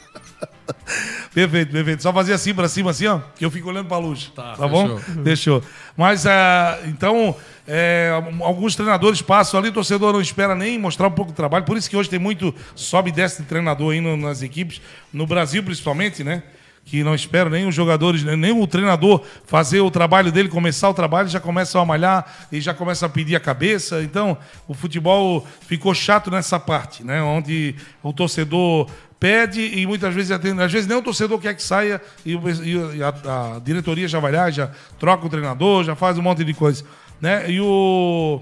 Speaker 4: Perfeito, perfeito. Só fazer assim pra cima, assim, ó, que eu fico olhando pra luz. Tá,
Speaker 5: Tá,
Speaker 4: bom?
Speaker 5: fechou.
Speaker 4: Deixou. Mas, ah, então, é, alguns treinadores passam ali, o torcedor não espera nem mostrar um pouco do trabalho. Por isso que hoje tem muito sobe e desce de treinador aí no- nas equipes, no Brasil principalmente, né? Que não espera nem os jogadores, nem o treinador fazer o trabalho dele, começar o trabalho, já começam a malhar e já começam a pedir a cabeça. Então, o futebol ficou chato nessa parte, né? Onde o torcedor pede e muitas vezes. Às vezes nem o torcedor quer que saia e, e a, a diretoria já vai lá, já troca o treinador, já faz um monte de coisa. Né? E o,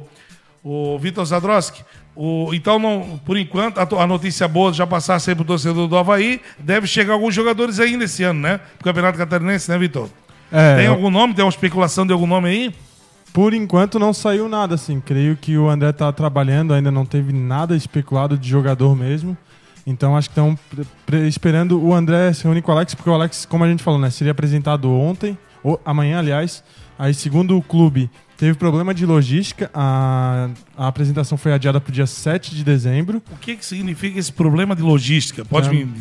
Speaker 4: o Vitor Zadroski, o, então, não, por enquanto, a, a notícia boa já passar sempre pro torcedor do Havaí, deve chegar alguns jogadores ainda esse ano, né? Pro Campeonato Catarinense, né, Vitor?
Speaker 6: É,
Speaker 4: Tem algum nome? Tem uma especulação de algum nome aí?
Speaker 6: Por enquanto não saiu nada, assim. Creio que o André tá trabalhando, ainda não teve nada especulado de jogador mesmo. Então acho que estão esperando o André se reunir com o Alex, porque o Alex, como a gente falou, né, seria apresentado ontem, ou amanhã, aliás. Aí, segundo o clube, teve problema de logística. A, a apresentação foi adiada para o dia 7 de dezembro.
Speaker 4: O que, que significa esse problema de logística? Pode
Speaker 6: Tam-
Speaker 4: me.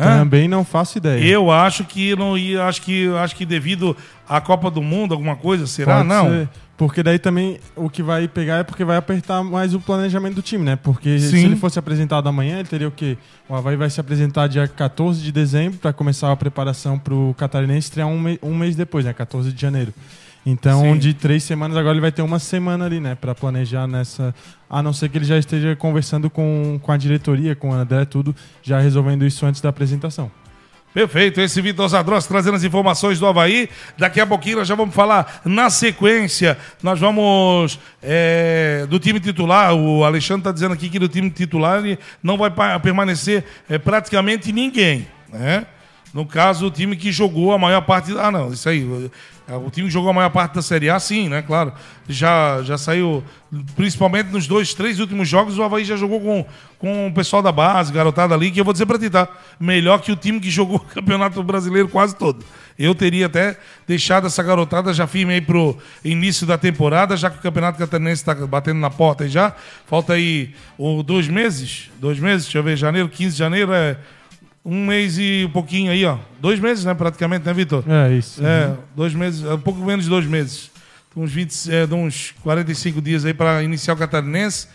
Speaker 4: Hã?
Speaker 6: Também não faço ideia.
Speaker 4: Eu acho que não ia, acho que acho que devido à Copa do Mundo, alguma coisa, será?
Speaker 6: Pode
Speaker 4: não.
Speaker 6: Ser, Porque daí também o que vai pegar é porque vai apertar mais o planejamento do time, né? Porque se
Speaker 4: Sim.
Speaker 6: ele fosse apresentado amanhã, ele teria o quê? O Havaí vai se apresentar dia 14 de dezembro para começar a preparação para o Catarinense estrear um, me- um mês depois, né? 14 de janeiro. Então,
Speaker 4: Sim.
Speaker 6: de três semanas, agora ele vai ter uma semana ali, né? Para planejar nessa. A não ser que ele já esteja conversando com, com a diretoria, com o André, tudo, já resolvendo isso antes da apresentação.
Speaker 4: Perfeito, esse Vitor Zadros trazendo as informações do Havaí. Daqui a pouquinho nós já vamos falar na sequência. Nós vamos é, do time titular. O Alexandre está dizendo aqui que do time titular não vai permanecer é, praticamente ninguém. Né? No caso, o time que jogou a maior parte. Ah, não, isso aí. O o time que jogou a maior parte da Série A, sim, né? Claro. Já, já saiu, principalmente nos dois, três últimos jogos, o Havaí já jogou com, com o pessoal da base, garotada ali, que eu vou dizer pra ti, tá? Melhor que o time que jogou o Campeonato Brasileiro quase todo. Eu teria até deixado essa garotada já firme aí pro início da temporada, já que o Campeonato Catarinense tá batendo na porta aí já. Falta aí o, dois meses, dois meses, deixa eu ver, janeiro, 15 de janeiro, é um mês e um pouquinho aí, ó. Dois meses, né, praticamente, né, Vitor?
Speaker 6: É isso.
Speaker 4: É, dois meses, é um pouco menos de dois meses. Uns 20, é, de uns 45 dias aí para iniciar o Catarinense.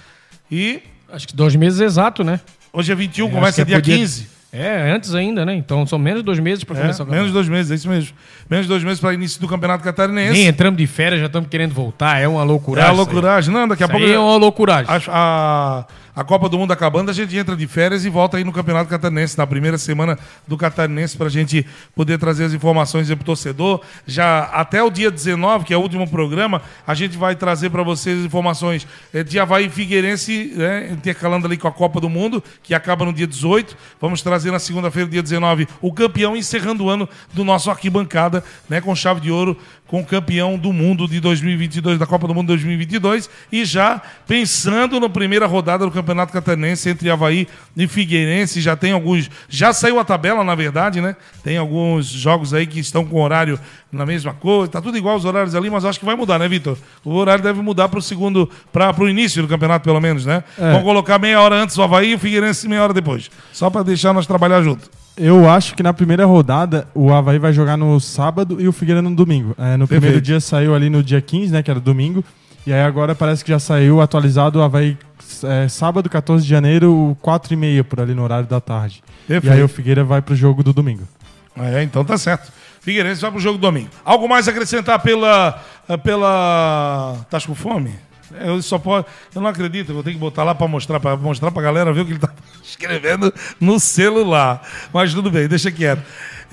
Speaker 4: E
Speaker 5: Acho que dois meses exato, né?
Speaker 4: hoje é 21,
Speaker 5: Acho
Speaker 4: começa
Speaker 5: é
Speaker 4: dia
Speaker 5: pro dia-
Speaker 4: 15.
Speaker 5: É, antes ainda, né? Então são menos de dois meses pra
Speaker 4: É,
Speaker 5: começar o
Speaker 4: menos de
Speaker 5: campeonato.
Speaker 4: dois meses, é isso mesmo. Menos de dois meses para início do Campeonato Catarinense.
Speaker 5: Nem entramos de férias, já estamos querendo voltar. É uma
Speaker 4: é
Speaker 5: loucura.
Speaker 4: a loucuragem. Não, daqui a pouco.
Speaker 5: é uma loucuragem.
Speaker 4: A, a, a Copa do Mundo acabando, a gente entra de férias e volta aí no Campeonato Catarinense, na primeira semana do Catarinense, para a gente poder trazer as informações aí pro torcedor. Já até o dia 19, que é o último programa, a gente vai trazer para vocês as informações eh, de Havaí Figueirense, né, intercalando ali com a Copa do Mundo, que acaba no dia 18. Vamos trazer na segunda-feira, dia 19, o campeão, encerrando o ano do nosso arquibancada, né, com chave de ouro, com o campeão do mundo de 2022, da Copa do Mundo 2022, e já pensando na primeira rodada do Campeonato Catarinense entre Havaí e Figueirense, já tem alguns, já saiu a tabela, na verdade, né? Tem alguns jogos aí que estão com horário na mesma coisa, tá tudo igual os horários ali, mas acho que vai mudar, né, Vitor? O horário deve mudar para o segundo, para o início do campeonato, pelo menos, né? Vão colocar meia hora antes o Havaí e o Figueirense meia hora depois, só para deixar nós trabalhar junto.
Speaker 6: Eu acho que na primeira rodada o Havaí vai jogar no sábado e o Figueira no domingo. É, no primeiro
Speaker 4: Perfeito.
Speaker 6: dia saiu ali no dia 15, né, que era domingo. E aí agora parece que já saiu atualizado o Havaí é, sábado, 14 de janeiro, 4 e meia por ali no horário da tarde.
Speaker 4: Perfeito.
Speaker 6: E aí o Figueira vai pro jogo do domingo.
Speaker 4: É, então tá certo. Figueirense vai pro jogo domingo. Algo mais a acrescentar pela. pela. Tá com fome? Eu só posso. Eu não acredito, eu vou ter que botar lá pra mostrar pra, mostrar pra galera ver o que ele tá escrevendo no celular. Mas tudo bem, deixa quieto.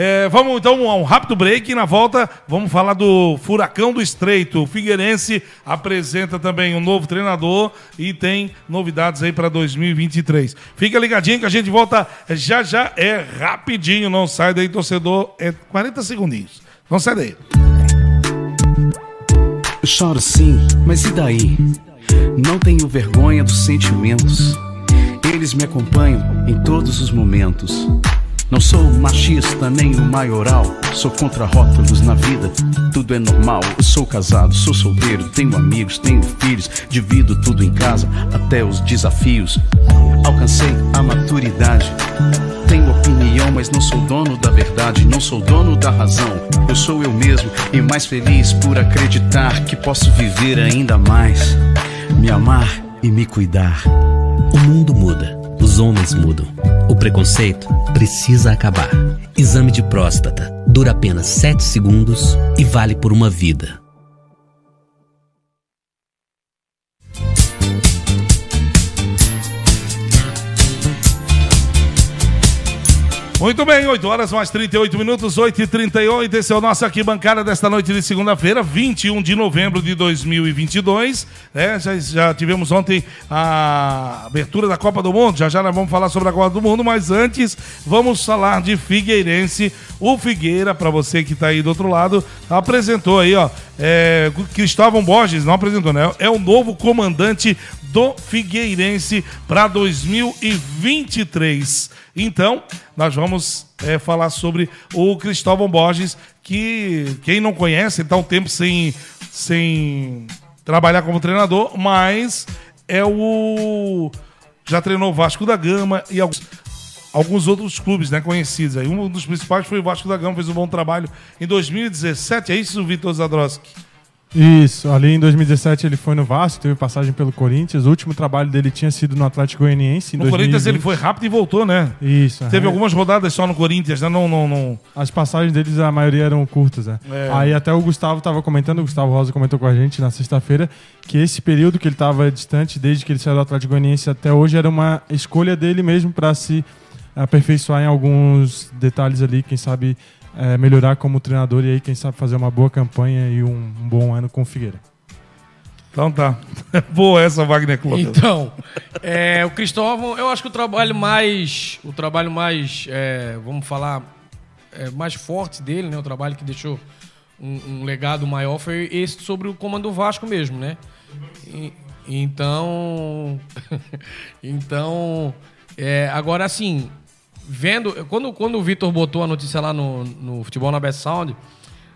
Speaker 4: É, vamos então a um rápido break e na volta vamos falar do Furacão do Estreito. O Figueirense apresenta também um novo treinador e tem novidades aí para 2023. Fica ligadinho que a gente volta já já, é rapidinho, não sai daí, torcedor, é 40 segundinhos. Não sai daí.
Speaker 1: Choro sim, mas e daí? Não tenho vergonha dos sentimentos. Eles me acompanham em todos os momentos. Não sou machista nem o maioral. Sou contra rótulos na vida, tudo é normal. Eu sou casado, sou solteiro, tenho amigos, tenho filhos. Divido tudo em casa, até os desafios. Alcancei a maturidade. Tenho opinião, mas não sou dono da verdade, não sou dono da razão. Eu sou eu mesmo e mais feliz por acreditar que posso viver ainda mais, me amar e me cuidar.
Speaker 2: O mundo muda, os homens mudam. O preconceito precisa acabar. Exame de próstata dura apenas 7 segundos e vale por uma vida.
Speaker 4: Muito bem, 8 horas mais 38 minutos, 8 e 38 Esse é o nosso arquibancada desta noite de segunda-feira, 21 de novembro de 2022. É, já, já tivemos ontem a abertura da Copa do Mundo. Já já nós vamos falar sobre a Copa do Mundo, mas antes vamos falar de Figueirense. O Figueira, para você que está aí do outro lado, apresentou aí, ó. É, Cristóvão Borges, não apresentou, né? É o novo comandante do Figueirense para 2023. Então, nós vamos é, falar sobre o Cristóvão Borges, que quem não conhece, ele está um tempo sem, sem trabalhar como treinador, mas é o. Já treinou Vasco da Gama e alguns, alguns outros clubes né, conhecidos. Aí. Um dos principais foi o Vasco da Gama, fez um bom trabalho em 2017. É isso, Vitor Zadroski?
Speaker 6: Isso, ali em 2017 ele foi no Vasco, teve passagem pelo Corinthians. O último trabalho dele tinha sido no Atlético Goianiense.
Speaker 4: No Corinthians
Speaker 6: 2020.
Speaker 4: ele foi rápido e voltou, né?
Speaker 6: Isso.
Speaker 4: Teve
Speaker 6: aham.
Speaker 4: algumas rodadas só no Corinthians, né? Não, não, não.
Speaker 6: As passagens deles, a maioria eram curtas, né?
Speaker 4: É.
Speaker 6: Aí até o Gustavo tava comentando, o Gustavo Rosa comentou com a gente na sexta-feira, que esse período que ele tava distante, desde que ele saiu do Atlético Goianiense até hoje, era uma escolha dele mesmo para se aperfeiçoar em alguns detalhes ali, quem sabe é, melhorar como treinador e aí, quem sabe, fazer uma boa campanha e um, um bom ano com o Figueira.
Speaker 4: Então tá. Boa essa, Wagner Clotel.
Speaker 5: Então, é, o Cristóvão, eu acho que o trabalho mais. O trabalho mais. é, vamos falar. é, mais forte dele, né? O trabalho que deixou um, um legado maior foi esse sobre o comando do Vasco mesmo, né? E- então. então. é, agora, assim. Vendo. Quando, quando o Vitor botou a notícia lá no, no Futebol na Best Sound.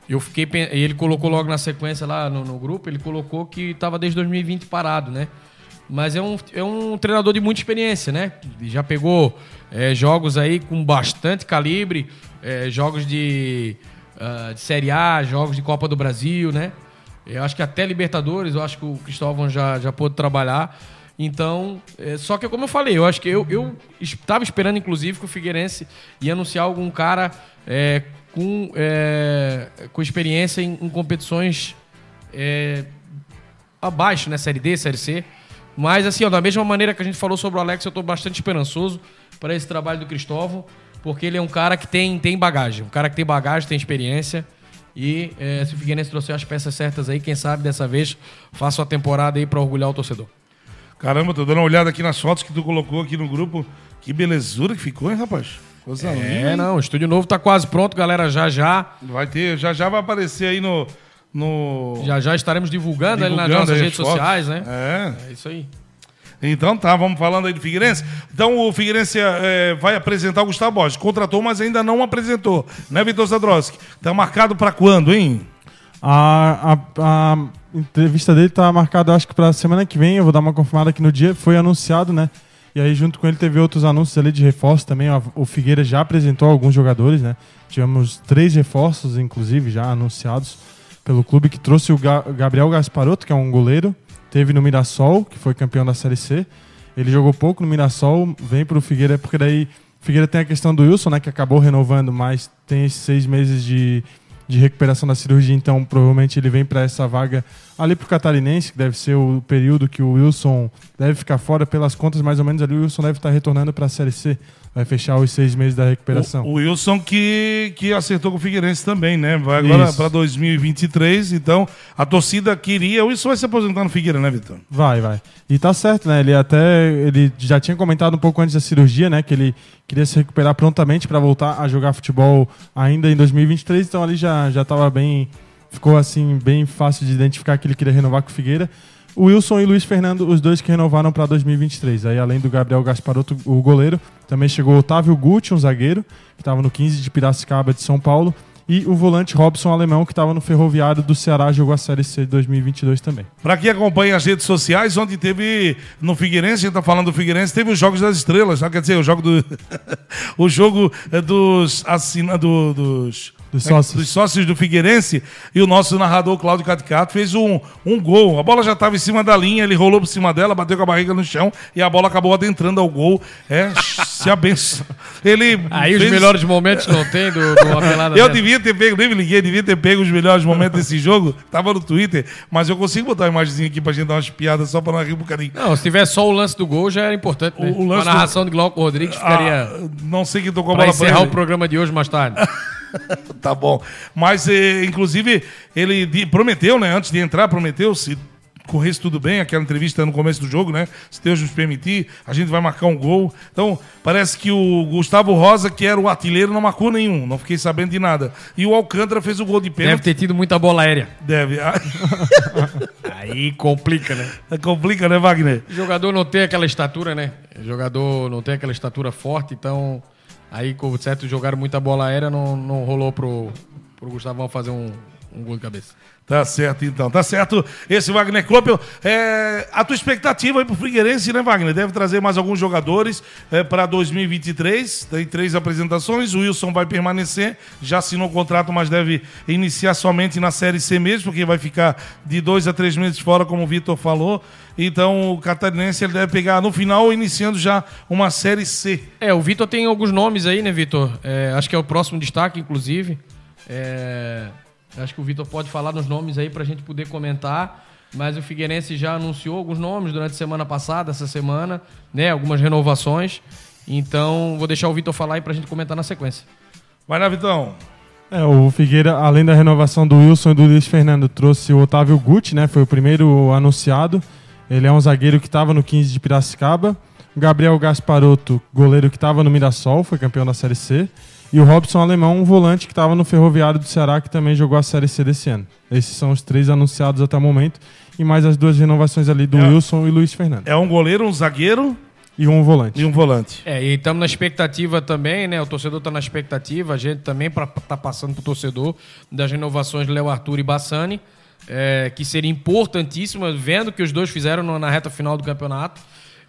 Speaker 5: Eu fiquei. Ele colocou logo na sequência lá no, no grupo, ele colocou que estava desde 2020 parado, né? Mas é um, é um treinador de muita experiência, né? Já pegou é, jogos aí com bastante calibre, é, jogos de, ah, de Série A, jogos de Copa do Brasil, né? Eu acho que até Libertadores, eu acho que o Cristóvão já, já pôde trabalhar. Então, é, só que como eu falei, eu acho que eu, eu estava esperando, inclusive, que o Figueirense ia anunciar algum cara é, com, é, com experiência em, em competições é, abaixo, né? Série D, Série C. Mas, assim, ó, da mesma maneira que a gente falou sobre o Alex, eu tô bastante esperançoso para esse trabalho do Cristóvão, porque ele é um cara que tem, tem bagagem. Um cara que tem bagagem, tem experiência. E é, se o Figueirense trouxer as peças certas aí, quem sabe dessa vez faça uma temporada aí para orgulhar o torcedor.
Speaker 4: Caramba, tô dando uma olhada aqui nas fotos que tu colocou aqui no grupo. Que belezura que ficou, hein, rapaz? Coisa linda.
Speaker 5: É,
Speaker 4: hein?
Speaker 5: não, o estúdio novo tá quase pronto, galera. Já já,
Speaker 4: Vai ter, já já vai aparecer aí no. no
Speaker 5: já já estaremos divulgando, ali nas
Speaker 4: divulgando
Speaker 5: nossas redes
Speaker 4: fotos.
Speaker 5: sociais, né?
Speaker 4: É.
Speaker 5: É isso aí.
Speaker 4: Então tá, vamos falando aí do Figueirense. Então o Figueirense é, vai apresentar o Gustavo Borges. Contratou, mas ainda não apresentou. Né, Vitor Zadroski? Tá marcado pra quando, hein?
Speaker 6: A, a, a entrevista dele tá marcada, acho que pra semana que vem. Eu vou dar uma confirmada aqui no dia. Foi anunciado, né? E aí, junto com ele, teve outros anúncios ali de reforço também. O- O Figueira já apresentou alguns jogadores, né? Tivemos três reforços, inclusive, já anunciados pelo clube, que trouxe o Ga- Gabriel Gasparotto, que é um goleiro. Teve no Mirassol, que foi campeão da Série C. Ele jogou pouco no Mirassol, vem pro Figueira, porque daí Figueira tem a questão do Wilson, né? Que acabou renovando, mas tem esses seis meses de, de recuperação da cirurgia, então provavelmente ele vem para essa vaga ali pro Catarinense, que deve ser o período que o Wilson deve ficar fora pelas contas, mais ou menos ali o Wilson deve estar retornando para a Série C. Vai fechar os seis meses da recuperação.
Speaker 4: O, o Wilson que, que acertou com o Figueirense também, né? Vai agora pra 2023. Então a torcida queria. O Wilson vai se aposentar no Figueira, né, Vitor?
Speaker 6: Vai, vai. E tá certo, né? Ele até ele já tinha comentado um pouco antes da cirurgia, né, que ele queria se recuperar prontamente para voltar a jogar futebol ainda em 2023, então ali já já tava bem ficou assim bem fácil de identificar que ele queria renovar com o Figueira. O Wilson e o Luiz Fernando, os dois que renovaram para 2023. Aí além do Gabriel Gasparotto, o goleiro, também chegou Otávio Gucci, um zagueiro, que estava no 15 de Piracicaba de São Paulo. E o volante Robson Alemão, que estava no Ferroviário do Ceará, jogou a Série C de 2022 também.
Speaker 4: Pra quem acompanha as redes sociais, ontem teve no Figueirense, a gente tá falando do Figueirense, teve os Jogos das Estrelas, quer dizer, o jogo do. o jogo eh, dos. Assina, do- dos
Speaker 6: Dos
Speaker 4: é que-
Speaker 6: sócios.
Speaker 4: dos sócios do Figueirense e o nosso narrador Cláudio Caticato fez um, um gol. A bola já estava em cima da linha, ele rolou por cima dela, bateu com a barriga no chão e a bola acabou adentrando ao gol. É, se abençoa. Ele
Speaker 5: Aí os
Speaker 4: fez-
Speaker 5: melhores momentos não tem do, do uma pelada
Speaker 4: eu
Speaker 5: dessa.
Speaker 4: devia ter pego, nem me liguei, devia ter pego os melhores momentos desse jogo. Tava no Twitter, mas eu consigo botar uma imagenzinha aqui pra gente dar umas piadas só pra não rir um bocadinho.
Speaker 5: Não, se tivesse só o lance do gol, já era importante, né?
Speaker 4: O- o lance
Speaker 5: a narração de Glauco Rodrigues ficaria
Speaker 4: Ah, não sei quem tocou a
Speaker 5: pra
Speaker 4: bola pra
Speaker 5: encerrar
Speaker 4: ele.
Speaker 5: o programa de hoje mais tarde.
Speaker 4: Tá bom. Mas, eh, inclusive, ele prometeu, né? Antes de entrar, prometeu, se corresse tudo bem, aquela entrevista no começo do jogo, né? Se Deus nos permitir, a gente vai marcar um gol. Então, parece que o Gustavo Rosa, que era o artilheiro, não marcou nenhum. Não fiquei sabendo de nada. E o Alcântara fez o gol de
Speaker 5: Deve
Speaker 4: pênalti.
Speaker 5: ter tido muita bola aérea.
Speaker 4: Deve. Ah,
Speaker 5: Aí complica, né?
Speaker 4: Complica, né, Wagner?
Speaker 5: O jogador não tem aquela estatura, né? O jogador não tem aquela estatura forte, então aí com certo jogaram muita bola aérea, não, não rolou pro, pro Gustavão fazer um, um gol de cabeça.
Speaker 4: Tá certo, então. Tá certo. Esse Wagner Kloppel. É, a tua expectativa aí pro Figueirense, né, Wagner? Deve trazer mais alguns jogadores é, para 2023. Tem três apresentações. O Wilson vai permanecer. Já assinou o contrato, mas deve iniciar somente na Série C mesmo, porque vai ficar de dois a três meses fora, como o Vitor falou. Então o catarinense ele deve pegar no final, iniciando já uma Série C.
Speaker 5: É, o Vitor tem alguns nomes aí, né, Vitor? É, acho que é o próximo destaque, inclusive. É, acho que o Vitor pode falar nos nomes aí pra gente poder comentar. Mas o Figueirense já anunciou alguns nomes durante a semana passada, essa semana, né? Algumas renovações. Então, vou deixar o Vitor falar aí pra gente comentar na sequência.
Speaker 4: Vai lá, Vitão.
Speaker 6: É, o Figueira, além da renovação do Wilson e do Luiz Fernando, trouxe o Otávio Guti, né? Foi o primeiro anunciado. Ele é um zagueiro que estava no 15 de Piracicaba. O Gabriel Gasparotto, goleiro que estava no Mirassol, foi campeão da Série C. E o Robson Alemão, um volante que estava no Ferroviário do Ceará, que também jogou a Série C desse ano. Esses são os três anunciados até o momento. E mais as duas renovações ali do
Speaker 4: É.
Speaker 6: Wilson e Luiz Fernando.
Speaker 4: É um goleiro, um zagueiro
Speaker 6: E um volante.
Speaker 4: e um volante.
Speaker 5: É, e estamos na expectativa também, né? O torcedor está na expectativa, a gente também para tá passando pro torcedor das renovações de Léo Arthur e Bassani, é, que seria importantíssima, vendo que os dois fizeram no- na reta final do campeonato.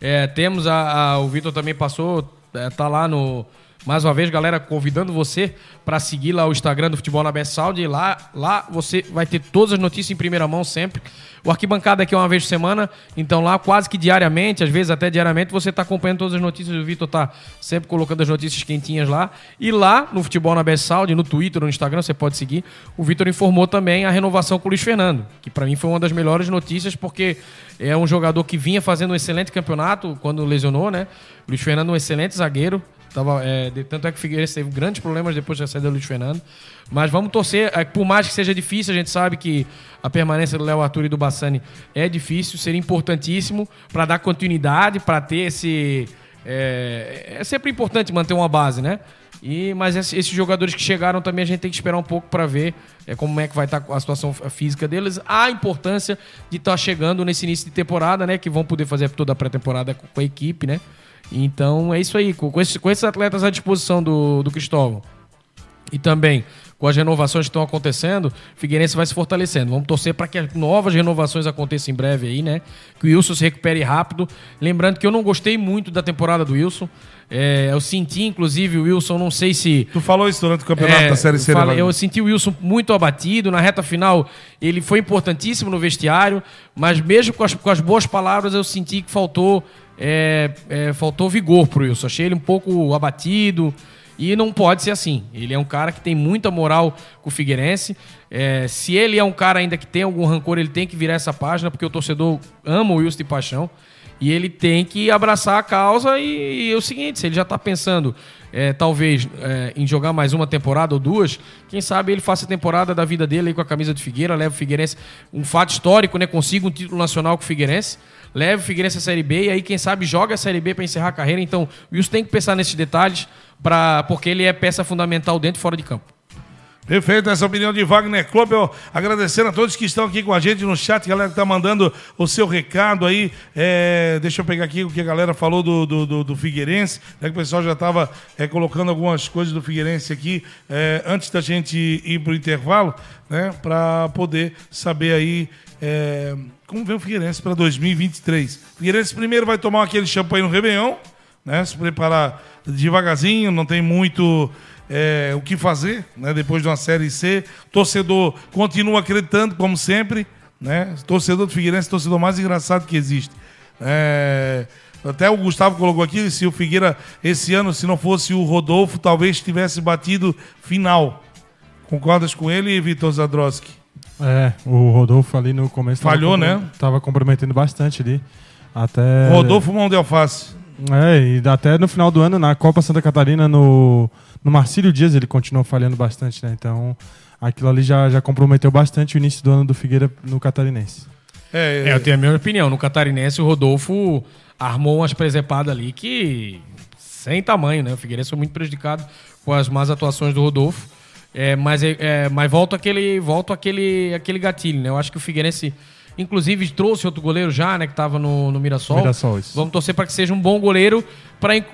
Speaker 5: É, temos a, a- o Vitor também passou, é, tá lá no mais uma vez, galera, convidando você para seguir lá o Instagram do Futebol na Best Saúde. E lá, lá você vai ter todas as notícias em primeira mão sempre. O Arquibancada aqui é uma vez por semana, então lá quase que diariamente, às vezes até diariamente, você está acompanhando todas as notícias. O Vitor tá sempre colocando as notícias quentinhas lá. E lá no Futebol na Best Saúde, no Twitter, no Instagram, você pode seguir. O Vitor informou também a renovação com o Luiz Fernando, que para mim foi uma das melhores notícias, porque é um jogador que vinha fazendo um excelente campeonato quando lesionou, né? Luiz Fernando um excelente zagueiro. Tava, é, de- tanto é que o Figueirense teve grandes problemas depois da saída do Luiz Fernando. Mas vamos torcer, é, por mais que seja difícil, a gente sabe que a permanência do Léo Arthur e do Bassani é difícil, seria importantíssimo para dar continuidade, para ter esse. É, é sempre importante manter uma base, né? E, mas esse- esses jogadores que chegaram também a gente tem que esperar um pouco para ver é, como é que vai estar a situação física deles. A importância de estar chegando nesse início de temporada, né? Que vão poder fazer toda a pré-temporada com a equipe, né? Então é isso aí. Com, esses, com esses atletas à disposição do, do Cristóvão e também com as renovações que estão acontecendo, Figueirense vai se fortalecendo. Vamos torcer para que as novas renovações aconteçam em breve aí, né? Que o Wilson se recupere rápido. Lembrando que eu não gostei muito da temporada do Wilson. É, eu senti, inclusive, o Wilson, não sei se.
Speaker 4: Tu falou isso durante o campeonato
Speaker 5: É,
Speaker 4: da Série C,
Speaker 5: eu,
Speaker 4: né,
Speaker 5: falei- eu senti o Wilson muito abatido. Na reta final, ele foi importantíssimo no vestiário, mas mesmo com as, com as boas palavras, eu senti que faltou, é, é, faltou vigor pro Wilson. Achei ele um pouco abatido. E não pode ser assim. Ele é um cara que tem muita moral com o Figueirense. É, se ele é um cara ainda que tem algum rancor, ele tem que virar essa página, porque o torcedor ama o Wilson de paixão. E ele tem que abraçar a causa e, e é o seguinte, se ele já está pensando, é, talvez, é, em jogar mais uma temporada ou duas, quem sabe ele faça a temporada da vida dele aí com a camisa de Figueira, leva o Figueirense, um fato histórico, né? Consiga um título nacional com o Figueirense, leva o Figueirense à Série B e aí, quem sabe, joga a Série B para encerrar a carreira. Então, o Wilson tem que pensar nesses detalhes, pra, porque ele é peça fundamental dentro e fora de campo.
Speaker 4: Perfeito, essa opinião de Wagner Klopel. Agradecendo a todos que estão aqui com a gente no chat, galera que tá mandando o seu recado aí. É, deixa eu pegar aqui o que a galera falou do, do, do, do Figueirense, né, que o pessoal já estava colocando algumas coisas do Figueirense aqui é, antes da gente ir para o intervalo, né, para poder saber aí é, como vem o Figueirense para 2023. O Figueirense primeiro vai tomar aquele champanhe no Réveillon, né, se preparar devagarzinho, não tem muito é, o que fazer, né? Depois de uma série C, torcedor continua acreditando como sempre, né? Torcedor do Figueirense, torcedor mais engraçado que existe. É, até o Gustavo colocou aqui se o Figueira esse ano, se não fosse o Rodolfo, talvez tivesse batido final. Concordas com ele, Vitor Zadroski?
Speaker 6: É, o Rodolfo ali no começo tava
Speaker 4: Falhou,
Speaker 6: compro-
Speaker 4: né?
Speaker 6: Tava comprometendo bastante ali. Até.
Speaker 4: Rodolfo Mão de Alface.
Speaker 6: É, e até no final do ano, na Copa Santa Catarina, no, no Marcílio Dias, ele continuou falhando bastante, né? Então, aquilo ali já, já comprometeu bastante o início do ano do Figueira no Catarinense.
Speaker 4: É,
Speaker 5: É, eu tenho a minha opinião. No Catarinense, o Rodolfo armou umas presepadas ali que sem tamanho, né? O Figueirense foi muito prejudicado com as más atuações do Rodolfo. É, mas, é, é, mas volta aquele, volta aquele, aquele gatilho, né? Eu acho que o Figueirense, inclusive, trouxe outro goleiro já, né? Que tava no, no Mirassol.
Speaker 6: Mirassol, isso.
Speaker 5: Vamos torcer para que seja um bom goleiro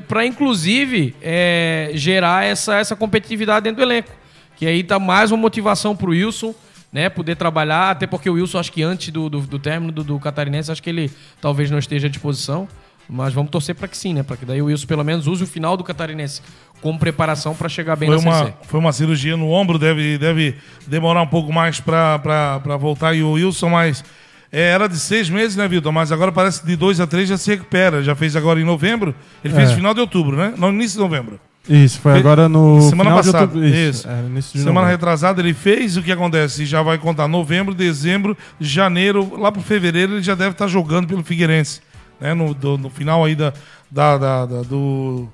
Speaker 5: para, inclusive, é, gerar essa, essa competitividade dentro do elenco. Que aí tá mais uma motivação pro Wilson né? Poder trabalhar, até porque o Wilson, acho que antes do, do, do término do, do Catarinense, acho que ele talvez não esteja à disposição. Mas vamos torcer para que sim, né? Para que daí o Wilson pelo menos use o final do Catarinense como preparação para chegar bem
Speaker 4: Foi
Speaker 5: na
Speaker 4: uma, foi uma cirurgia no ombro, deve, deve demorar um pouco mais para voltar. E o Wilson, mas é, era de seis meses, né, Vitor? Mas agora parece que de dois a três já se recupera. Já fez agora em novembro. Ele fez
Speaker 6: É.
Speaker 4: no final de outubro, né? No início de novembro.
Speaker 6: Isso, foi agora no
Speaker 4: Semana
Speaker 6: final de
Speaker 4: passada.
Speaker 6: outubro. Isso,
Speaker 4: Isso.
Speaker 6: é, início de
Speaker 4: Semana
Speaker 6: novembro.
Speaker 4: retrasada ele fez o que acontece? Já vai contar novembro, dezembro, janeiro, lá para fevereiro ele já deve estar jogando pelo Figueirense. Né? No, do- no final aí da, da- da- da- do,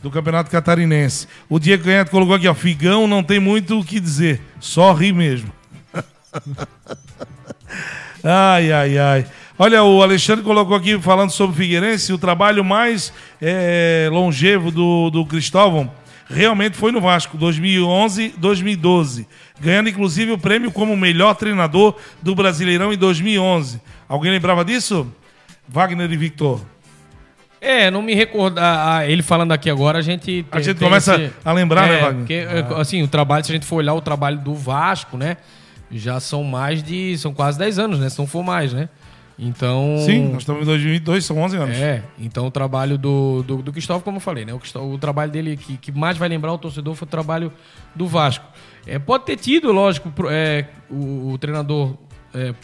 Speaker 4: do Campeonato Catarinense. O Diego Canhoto colocou aqui, ó, Figão não tem muito o que dizer, só ri mesmo. ai, ai, ai. Olha, o Alexandre colocou aqui falando sobre o Figueirense, o trabalho mais eh, longevo do, do Cristóvão realmente foi no Vasco, 2011, 2012. Ganhando inclusive o prêmio como melhor treinador do Brasileirão em 2011. Alguém lembrava disso? Wagner e Victor.
Speaker 5: É, não me recordar. ah, ele falando aqui agora, a gente.
Speaker 4: A gente começa a lembrar, né,
Speaker 5: é,
Speaker 4: Wagner?
Speaker 5: Porque, é, assim, o trabalho, se a gente for olhar o trabalho do Vasco, né? Já são mais de. São quase 10 anos, né? Se não for mais, né? Então.
Speaker 4: Sim, nós estamos em 2022, são 11 anos.
Speaker 5: É, então o trabalho do, do, do Cristóvão, como eu falei, né? O, o trabalho dele que, que mais vai lembrar o torcedor foi o trabalho do Vasco. É, pode ter tido, lógico, é, o, o treinador é,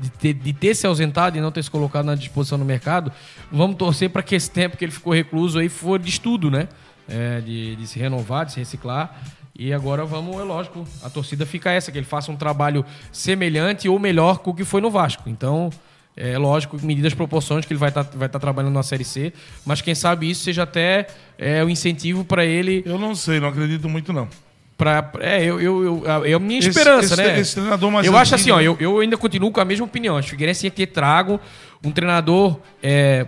Speaker 5: de, ter, de ter se ausentado e não ter se colocado na disposição no mercado. Vamos torcer para que esse tempo que ele ficou recluso aí for de estudo, né? É, de, de se renovar, de se reciclar. E agora vamos, é lógico, a torcida fica essa, que ele faça um trabalho semelhante ou melhor que o que foi no Vasco. Então, é lógico, medidas proporções que ele vai estar vai tá trabalhando na Série C, mas quem sabe isso seja até é, o incentivo para ele.
Speaker 4: Eu não sei, não acredito muito, não.
Speaker 5: Pra, é, eu, eu, eu, é a minha
Speaker 4: Esse-
Speaker 5: esperança,
Speaker 4: esse-
Speaker 5: né?
Speaker 4: esse treinador mais
Speaker 5: eu acho assim,
Speaker 4: antigo-
Speaker 5: ó, eu, eu ainda continuo com a mesma opinião. Acho que o Figueirense tinha que ter trago um treinador, é,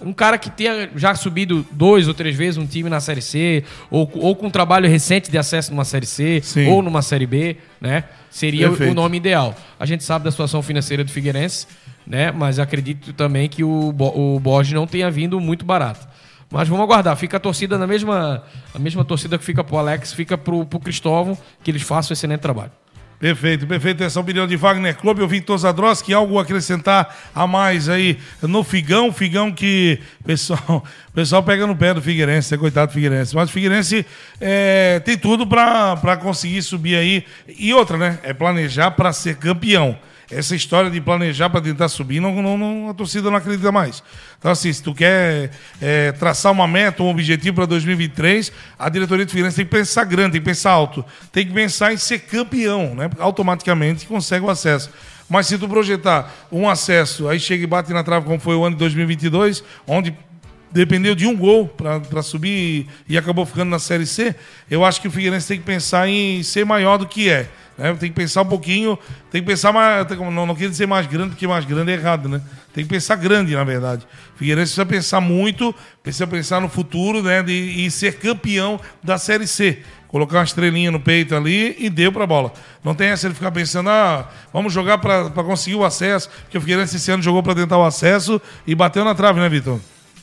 Speaker 5: um cara que tenha já subido dois ou três vezes um time na Série C, ou, ou com um trabalho recente de acesso numa Série C,
Speaker 4: Sim.
Speaker 5: ou numa Série B, né? Seria o-
Speaker 4: Perfeito.
Speaker 5: o nome ideal. A gente sabe da situação financeira do Figueirense, né? Mas acredito também que o, o Borges não tenha vindo muito barato. Mas vamos aguardar. Fica a torcida na mesma, a mesma torcida que fica pro Alex, fica pro, pro Cristóvão, que eles façam esse excelente trabalho.
Speaker 4: Perfeito, perfeito. Essa é opinião de Wagner Clube. Eu Victor Zadroski, algo acrescentar a mais aí no Figão. Figão que pessoal, pessoal pega no pé do Figueirense, é coitado do Figueirense. Mas o Figueirense é, tem tudo para conseguir subir aí. E outra, né? É planejar para ser campeão. Essa história de planejar para tentar subir, não, não- não- a torcida não acredita mais. Então, assim, se tu quer é, traçar uma meta, um objetivo para 2023, a diretoria do Figueirense tem que pensar grande, tem que pensar alto. Tem que pensar em ser campeão, né? Automaticamente consegue o acesso. Mas se tu projetar um acesso, aí chega e bate na trave, como foi o ano de 2022, onde dependeu de um gol para subir e acabou ficando na Série C, eu acho que o Figueirense tem que pensar em ser maior do que é. Né? Tem que pensar um pouquinho, tem que pensar mais. Não, não quero dizer mais grande, porque mais grande é errado, né? Tem que pensar grande, na verdade. Figueirense precisa pensar muito, precisa pensar no futuro, né? De, e ser campeão da Série C. Colocar uma estrelinha no peito ali e deu pra bola. Não tem essa de ficar pensando, ah, vamos jogar pra conseguir o acesso, porque o Figueirense esse ano jogou pra tentar o acesso e bateu na trave, né, Vitor?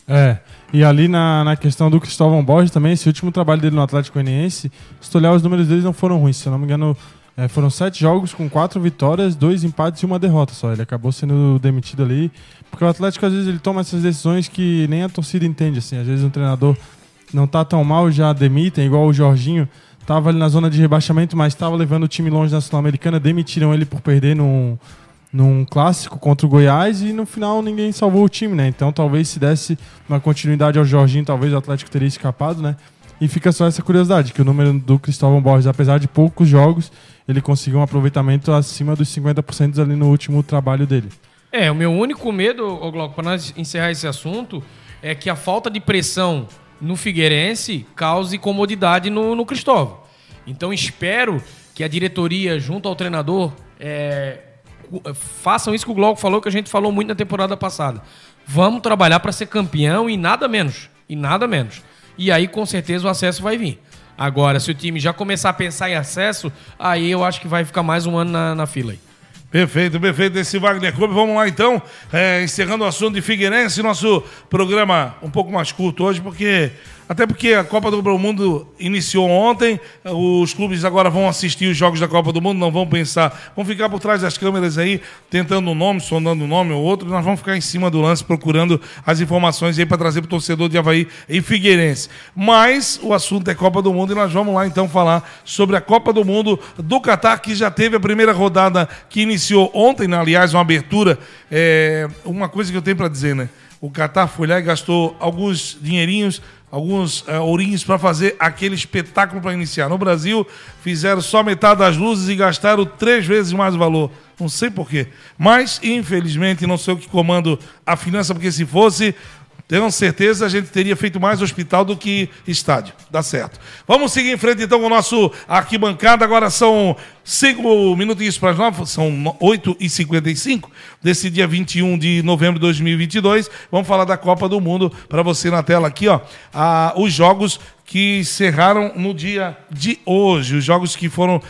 Speaker 6: É. E ali na, na questão do Cristóvão Borges também, esse último trabalho dele no Atlético Goianiense, se tu olhar os números deles não foram ruins. Se eu não me engano, é, foram sete jogos com quatro vitórias, dois empates e uma derrota só. Ele acabou sendo demitido ali. Porque o Atlético, às vezes, ele toma essas decisões que nem a torcida entende, assim. Às vezes um treinador não tá tão mal, já demitem, igual o Jorginho. Tava ali na zona de rebaixamento, mas estava levando o time longe da Sul-Americana, demitiram ele por perder num, num clássico contra o Goiás e no final ninguém salvou o time, né? Então talvez se desse uma continuidade ao Jorginho, talvez o Atlético teria escapado, né? E fica só essa curiosidade, que o número do Cristóvão Borges, apesar de poucos jogos, ele conseguiu um aproveitamento acima dos 50% ali no último trabalho dele.
Speaker 5: É, o meu único medo, Glauco, para nós encerrar esse assunto, é que a falta de pressão no Figueirense cause comodidade no, no Cristóvão. Então espero que a diretoria, junto ao treinador, é, cu- façam isso que o Glauco falou, que a gente falou muito na temporada passada. Vamos trabalhar para ser campeão e nada menos. E nada menos. E aí, com certeza, o acesso vai vir. Agora, se o time já começar a pensar em acesso, aí eu acho que vai ficar mais um ano na, na fila aí.
Speaker 4: Perfeito, perfeito. Esse Wagner Clube. Vamos lá então, é, encerrando o assunto de Figueirense, nosso programa um pouco mais curto hoje, porque até porque a Copa do Mundo iniciou ontem, os clubes agora vão assistir os jogos da Copa do Mundo, não vão pensar, vão ficar por trás das câmeras aí, tentando um nome, sondando um nome ou outro, nós vamos ficar em cima do lance procurando as informações aí para trazer para o torcedor de Havaí e Figueirense. Mas o assunto é Copa do Mundo e nós vamos lá então falar sobre a Copa do Mundo do Catar, que já teve a primeira rodada que iniciou ontem, né? aliás, uma abertura. É... Uma coisa que eu tenho para dizer, né? O Catar foi lá e gastou alguns dinheirinhos alguns uh, ourinhos para fazer aquele espetáculo para iniciar. No Brasil, fizeram só metade das luzes e gastaram três vezes mais valor. Não sei porquê. Mas, infelizmente, não sou eu que comando a finança, porque se fosse, tenho certeza a gente teria feito mais hospital do que estádio. Dá certo. Vamos seguir em frente então com o nosso arquibancada. Agora são cinco minutinhos para as nove, são 8h55 desse dia 21 de novembro de 2022. Vamos falar da Copa do Mundo para você na tela aqui, ó. Ah, os jogos que encerraram no dia de hoje. Os jogos que foram.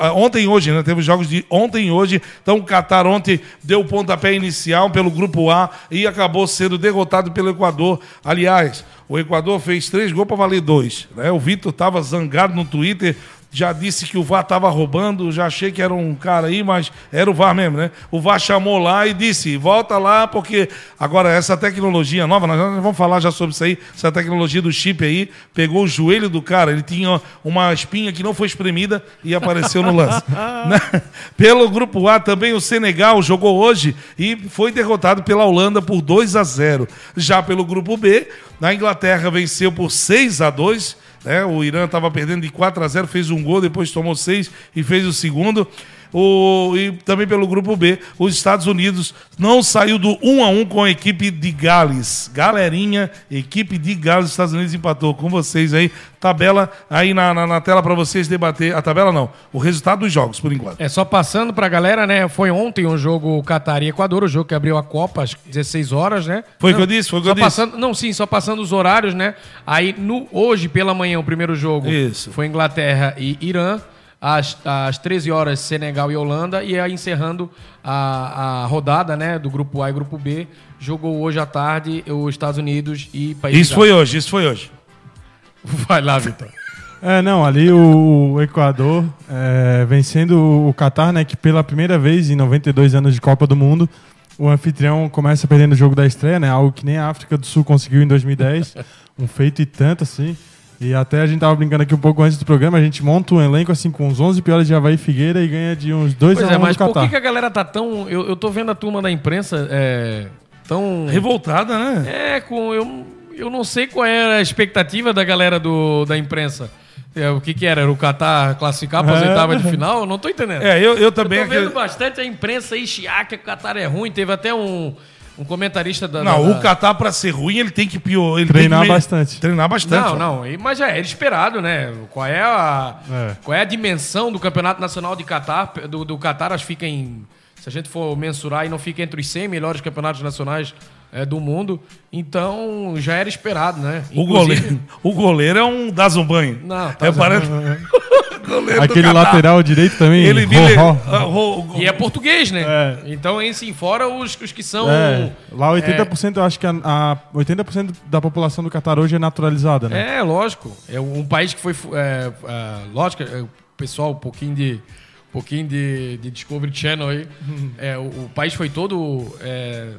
Speaker 4: Ah, ontem e hoje, né? Teve jogos de ontem e hoje. Então o Qatar ontem deu o pontapé inicial pelo grupo A e acabou sendo derrotado pelo Equador. Aliás, o Equador fez três gols para valer dois. Né? O Vitor estava zangado no Twitter já disse que o VAR estava roubando, já achei que era um cara aí, mas era o VAR mesmo, né? O VAR chamou lá e disse: volta lá, porque agora essa tecnologia nova, nós vamos falar já sobre isso aí, essa tecnologia do chip aí, pegou o joelho do cara, ele tinha uma espinha que não foi espremida e apareceu no lance. né? Pelo grupo A também o Senegal jogou hoje e foi derrotado pela Holanda por 2 a 0. Já pelo grupo B, na Inglaterra venceu por 6 a 2 né? O Irã estava perdendo de 4 a 0, fez um gol, depois tomou 6 e fez o segundo. O, e também pelo grupo B, os Estados Unidos não saiu do 1 a 1 com a equipe de Gales. Galerinha, equipe de Gales, Estados Unidos empatou com vocês aí. Tabela aí na, na, na tela para vocês debater. A tabela não, o resultado dos jogos, por enquanto.
Speaker 5: É só passando para a galera, né? Foi ontem um jogo Catar e Equador, o jogo que abriu a Copa, às 16 horas, né?
Speaker 4: Foi o
Speaker 5: que
Speaker 4: eu disse, foi o que eu disse.
Speaker 5: Passando, não, sim, só passando os horários, né? Aí no, hoje pela manhã, o primeiro jogo
Speaker 4: Isso.
Speaker 5: foi Inglaterra e Irã às, às 13 horas Senegal e Holanda e aí encerrando a, a rodada né, do grupo A e grupo B, jogou hoje à tarde os Estados Unidos e País
Speaker 4: Isso foi hoje, isso foi hoje.
Speaker 5: Vai lá, Vitor.
Speaker 6: É, não, ali o, o Equador é, vencendo o Catar, né, que pela primeira vez em 92 anos de Copa do Mundo, o anfitrião começa perdendo o jogo da estreia, né, algo que nem a África do Sul conseguiu em 2010, um feito e tanto assim. E até a gente tava brincando aqui um pouco antes do programa, a gente monta um elenco assim com uns 11 piores de Havaí Figueira e ganha de uns 2
Speaker 5: Pois
Speaker 6: a 1
Speaker 5: é, mas
Speaker 6: do
Speaker 5: por
Speaker 6: Catar.
Speaker 5: que, que a galera tá tão. Eu, eu tô vendo a turma da imprensa é, tão.
Speaker 4: Revoltada, né?
Speaker 5: É, com. Eu, eu não sei qual era a expectativa da galera do, da imprensa. É, o que que era? Era o Qatar classificar para as
Speaker 6: É.
Speaker 5: oitavas de final? Eu não tô entendendo.
Speaker 4: É, eu, eu também.
Speaker 5: eu tô vendo
Speaker 4: acredito-
Speaker 5: bastante a imprensa aí chiar que o Qatar é ruim. Teve até um, um comentarista da.
Speaker 4: Não,
Speaker 5: da,
Speaker 4: o Catar, para ser ruim, ele tem que pior. Ele
Speaker 6: Treinar
Speaker 4: tem que me-
Speaker 6: bastante.
Speaker 4: Treinar bastante.
Speaker 5: Não, não, e- mas já era esperado, né? Qual é a,
Speaker 6: É.
Speaker 5: qual é a dimensão do Campeonato Nacional de Catar? Do, do Catar, acho que fica em. Se a gente for mensurar, e não fica entre os 100 melhores campeonatos nacionais é, do mundo. Então, já era esperado, né?
Speaker 4: O
Speaker 5: Inclusive-
Speaker 4: goleiro, o goleiro é um Dazumbanho.
Speaker 5: Não, tá
Speaker 4: é parece...
Speaker 6: Aquele lateral direito também.
Speaker 4: Ele ah,
Speaker 5: E é português, né?
Speaker 6: É.
Speaker 5: Então, em sim, fora os, os que são.
Speaker 6: É, lá 80% eu acho que a, a 80% da população do Catar hoje é naturalizada, né?
Speaker 5: É, lógico. É um país que foi. É, é, lógico, é, o pessoal, um pouquinho de. Um pouquinho de, de Discovery Channel aí. É, o, o país foi todo é,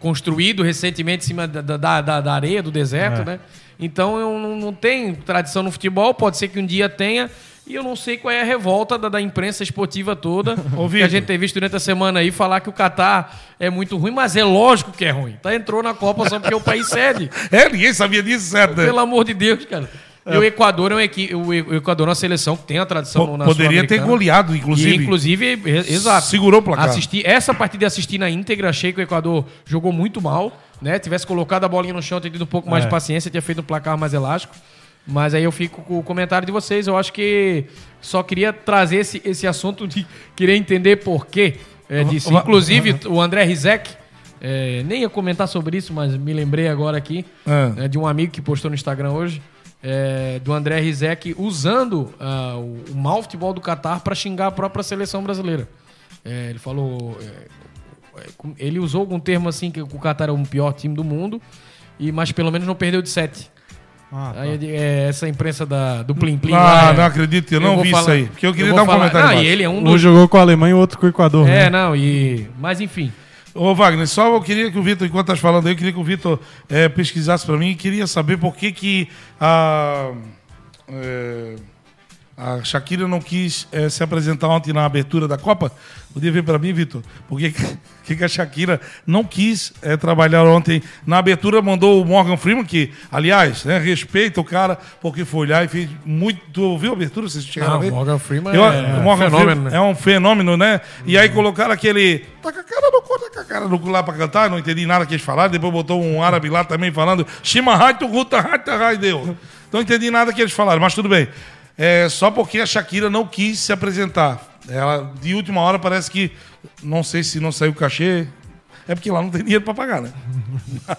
Speaker 5: construído recentemente em cima da, da, da, da areia, do deserto,
Speaker 6: É.
Speaker 5: né? Então eu não, não tem tradição no futebol, pode ser que um dia tenha. E eu não sei qual é a revolta da, da imprensa esportiva toda.
Speaker 4: Ô,
Speaker 5: que a gente tem visto durante a semana aí falar que o Catar é muito ruim, mas é lógico que é ruim. Tá? Entrou na Copa só porque o país cede.
Speaker 4: É, ninguém sabia disso, certo? né?
Speaker 5: Pelo amor de Deus, cara. E o Equador é uma equipe, o Equador é uma seleção que tem a tradição na
Speaker 4: Poderia ter goleado,
Speaker 5: E,
Speaker 4: inclusive.
Speaker 5: inclusive, e- exato.
Speaker 4: Segurou o placar.
Speaker 5: Assisti, essa partida de assistir na íntegra, achei que o Equador jogou muito mal, né? Tivesse colocado a bolinha no chão, ter tido um pouco mais
Speaker 6: É.
Speaker 5: de paciência, tinha feito um placar mais elástico. Mas aí eu fico com o comentário de vocês. Eu acho que só queria trazer esse, esse assunto de querer entender por quê é, disso. Inclusive, o André Rizek, é, nem ia comentar sobre isso, mas me lembrei agora aqui
Speaker 4: Ah.
Speaker 5: né, de um amigo que postou no Instagram hoje, é, do André Rizek, usando ah, o, o mau futebol do Catar para xingar a própria seleção brasileira. É, ele falou. é, é, ele usou algum termo assim que o Qatar é o pior time do mundo, e, mas pelo menos não perdeu de 7.
Speaker 6: Ah, tá.
Speaker 5: Aí é, essa imprensa da, do Plim Plim.
Speaker 4: Ah,
Speaker 5: lá, é-
Speaker 4: não acredito, eu não
Speaker 5: vou
Speaker 4: vi
Speaker 5: falar-
Speaker 4: isso aí. Porque eu queria
Speaker 5: vou
Speaker 4: dar um
Speaker 5: falar-
Speaker 4: comentário
Speaker 5: Não, e ele é um
Speaker 6: Um
Speaker 5: dos.
Speaker 6: jogou com a Alemanha e o outro com o Equador.
Speaker 5: É,
Speaker 6: né?
Speaker 5: não, e. Mas enfim.
Speaker 4: Ô, Wagner, só eu queria que o Vitor, enquanto estás falando aí, eu queria que o Vitor eh, pesquisasse para mim e queria saber por que que a, eh, a Shakira não quis eh, se apresentar ontem na abertura da Copa. Podia ver para mim, Vitor, por que, que, a Shakira não quis eh, trabalhar ontem na abertura, mandou o Morgan Freeman, que, aliás, né, respeita o cara, porque foi olhar e fez muito... Tu viu a abertura? Vocês chegaram
Speaker 5: Não,
Speaker 4: a ver?
Speaker 5: Morgan Freeman
Speaker 4: Eu-
Speaker 5: é
Speaker 4: Morgan
Speaker 5: fenômeno,
Speaker 4: Freeman
Speaker 5: né?
Speaker 4: É um fenômeno, né? E aí colocaram aquele. Tá com a cara no cu, tá com a cara no cu lá pra cantar, não entendi nada que eles falaram. Depois botou um árabe lá também falando. Shima Haito Ruta Haita deu. Não entendi nada que eles falaram, mas tudo bem. É só porque a Shakira não quis se apresentar. Ela, de última hora, parece que. Não sei se não saiu o cachê. É porque lá não tem dinheiro pra pagar, né?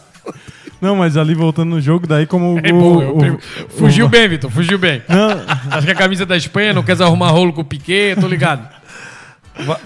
Speaker 6: Não, mas ali voltando no jogo, daí como
Speaker 5: É
Speaker 6: o,
Speaker 5: bom,
Speaker 6: o- o-
Speaker 5: fugiu bem, Vitor, fugiu bem.
Speaker 6: Não,
Speaker 5: Acho que a camisa da Espanha não quer arrumar rolo com o Piquet, tô ligado.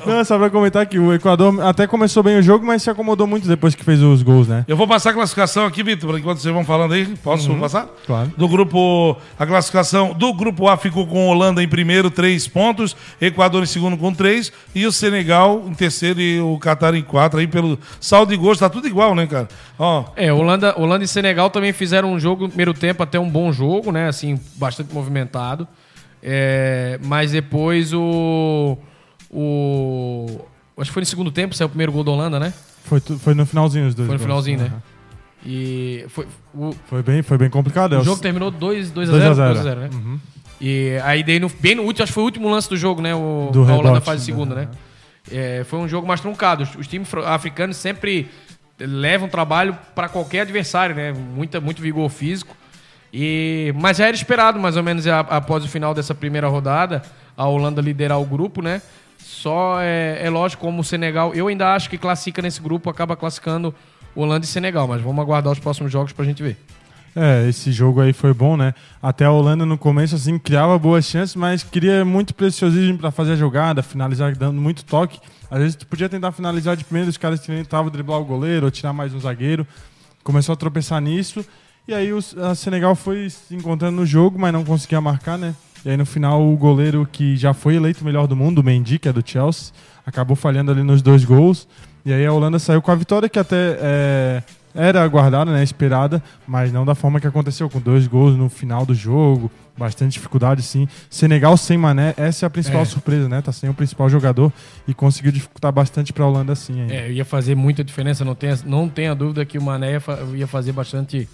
Speaker 6: Não, só pra comentar que o Equador até começou bem o jogo, mas se acomodou muito depois que fez os gols, né?
Speaker 4: Eu vou passar a classificação aqui, Vitor, enquanto vocês vão falando aí. Posso passar?
Speaker 6: claro.
Speaker 4: Do grupo. A classificação do grupo A ficou com Holanda em primeiro, três pontos. Equador em segundo com três. E o Senegal em terceiro e o Catar em quatro. Aí pelo saldo de gols, tá tudo igual, né, cara? Ó,
Speaker 5: É, Holanda, Holanda e Senegal também fizeram um jogo no primeiro tempo, até um bom jogo, né? Assim, bastante movimentado. É, mas depois o. O. Acho que foi no segundo tempo, saiu o primeiro gol da Holanda, né?
Speaker 6: Foi, foi no finalzinho os dois.
Speaker 5: Foi no
Speaker 6: gols.
Speaker 5: finalzinho, né?
Speaker 6: Aham.
Speaker 5: E foi, o,
Speaker 6: Foi bem, foi bem complicado. é
Speaker 5: o jogo terminou 2 2 a
Speaker 6: 2 a
Speaker 5: 0,
Speaker 6: 0,
Speaker 5: 2 a 0, né? E aí daí no, bem no último, acho que foi o último lance do jogo, né? O,
Speaker 6: Do
Speaker 5: a Holanda
Speaker 6: rebote,
Speaker 5: faz
Speaker 6: né?
Speaker 5: segunda, né? É, foi um jogo mais truncado. Os, os times africanos sempre levam trabalho para qualquer adversário, né? Muita, muito vigor físico. E, mas já era esperado, mais ou menos, a- após o final dessa primeira rodada, a Holanda liderar o grupo, né? Só é, é lógico, como o Senegal, eu ainda acho que classifica nesse grupo, acaba classificando Holanda e Senegal, mas vamos aguardar os próximos jogos pra gente ver.
Speaker 6: É, esse jogo aí foi bom, né? Até a Holanda no começo, assim, criava boas chances, mas queria muito preciosismo pra fazer a jogada, finalizar dando muito toque. Às vezes tu podia tentar finalizar de primeiro, os caras tentavam driblar o goleiro ou tirar mais um zagueiro. Começou a tropeçar nisso. E aí o Senegal foi se encontrando no jogo, mas não conseguia marcar, né? E aí no final o goleiro que já foi eleito o melhor do mundo, o Mendy, que é do Chelsea, acabou falhando ali nos dois gols. E aí a Holanda saiu com a vitória que até é, era aguardada, né, esperada, mas não da forma que aconteceu, com dois gols no final do jogo, bastante dificuldade sim. Senegal sem Mané, essa é a principal
Speaker 5: É.
Speaker 6: surpresa, né? Tá sem o principal jogador e conseguiu dificultar bastante pra Holanda sim ainda.
Speaker 5: É, ia fazer muita diferença, não tenha, não tenha dúvida que o Mané ia fazer bastante,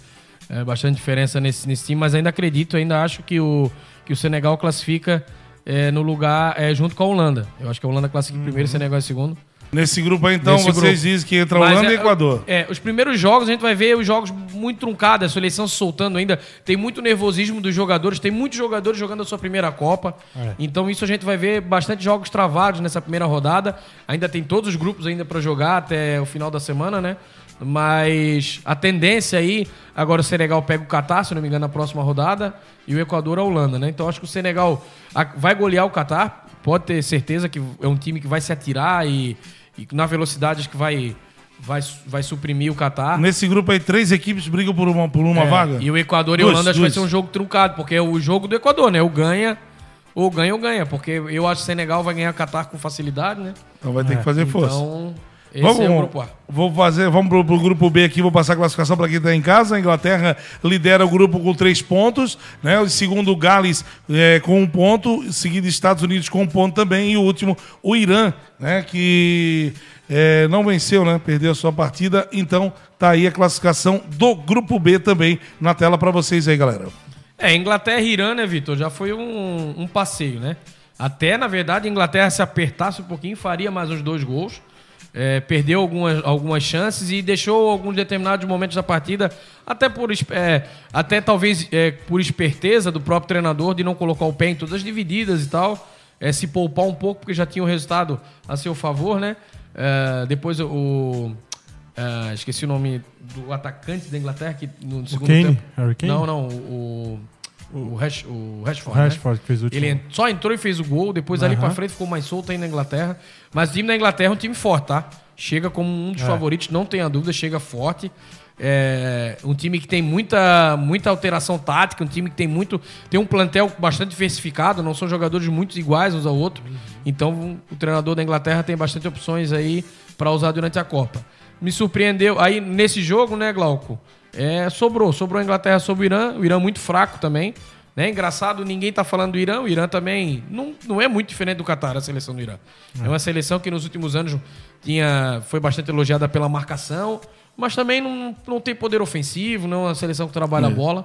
Speaker 5: é, bastante diferença nesse, nesse time, mas ainda acredito, ainda acho que o, que o Senegal classifica é, no lugar é, junto com a Holanda. Eu acho que a Holanda classifica em primeiro e o Senegal em segundo.
Speaker 4: nesse grupo aí, então,
Speaker 5: Nesse
Speaker 4: vocês
Speaker 5: grupo.
Speaker 4: dizem que entra
Speaker 5: Mas
Speaker 4: Holanda e
Speaker 5: é-
Speaker 4: Equador.
Speaker 5: É, os primeiros jogos a gente vai ver os jogos muito truncados, a seleção se soltando ainda. Tem muito nervosismo dos jogadores, tem muitos jogadores jogando a sua primeira Copa.
Speaker 6: É.
Speaker 5: Então isso a gente vai ver bastante jogos travados nessa primeira rodada. Ainda tem todos os grupos ainda para jogar até o final da semana, né? Mas a tendência aí, agora o Senegal pega o Catar, se não me engano, na próxima rodada, e o Equador a Holanda, né? Então acho que o Senegal vai golear o Catar, pode ter certeza que é um time que vai se atirar e, e na velocidade acho que vai, vai, vai suprimir o Catar.
Speaker 4: Nesse grupo aí, três equipes brigam por uma, por uma
Speaker 5: É,
Speaker 4: vaga.
Speaker 5: E o Equador e a Holanda acho que vai ser um jogo truncado, porque é o jogo do Equador, né? Ou ganha, ou ganha ou ganha. Porque eu acho que o Senegal vai ganhar Catar com facilidade, né?
Speaker 4: Então vai ter que fazer força.
Speaker 5: Então, esse
Speaker 4: Vamos,
Speaker 5: é o grupo A.
Speaker 4: vou fazer, vamos pro, pro grupo B aqui, vou passar a classificação para quem está em casa. A Inglaterra lidera o grupo com três pontos, né? O segundo, Gales é, com um ponto, seguido Estados Unidos com um ponto também, e o último, o Irã, né? Que é, não venceu, né? Perdeu a sua partida. Então tá aí a classificação do grupo B também na tela para vocês aí, galera.
Speaker 5: É, Inglaterra e Irã, né, Vitor? Já foi um, um passeio, né? Até, na verdade, a Inglaterra se apertasse um pouquinho, faria mais uns dois gols. É, perdeu algumas, algumas chances e deixou alguns determinados momentos da partida, até por é, até talvez é, por esperteza do próprio treinador de não colocar o pé em todas as divididas e tal, é, se poupar um pouco, porque já tinha o resultado a seu favor, né? É, depois o. é, esqueci o nome do atacante da Inglaterra que no segundo
Speaker 6: Kane?
Speaker 5: tempo.
Speaker 6: Harry Kane?
Speaker 5: Não, não, o. O, Rash, o
Speaker 6: O
Speaker 5: Rashford, né?
Speaker 6: Rashford que fez o último.
Speaker 5: Ele só entrou e fez o gol, depois ali
Speaker 6: Aham.
Speaker 5: pra frente ficou mais solto aí na Inglaterra. Mas o time da Inglaterra é um time forte, tá? Chega como um dos
Speaker 6: É.
Speaker 5: favoritos, não tenha dúvida, chega forte. É um time que tem muita, muita alteração tática, um time que tem muito. Tem um plantel bastante diversificado, não são jogadores muito iguais uns ao outro. Então o treinador da Inglaterra tem bastante opções aí pra usar durante a Copa. Me surpreendeu. Aí nesse jogo, né, Glauco? É, sobrou. Sobrou a Inglaterra sobre o Irã. O Irã muito fraco também. Né? Engraçado, ninguém tá falando do Irã. O Irã também não, não é muito diferente do Catar, a seleção do Irã. É. uma seleção que nos últimos anos tinha, foi bastante elogiada pela marcação, mas também não, não tem poder ofensivo, não é uma seleção que trabalha a bola.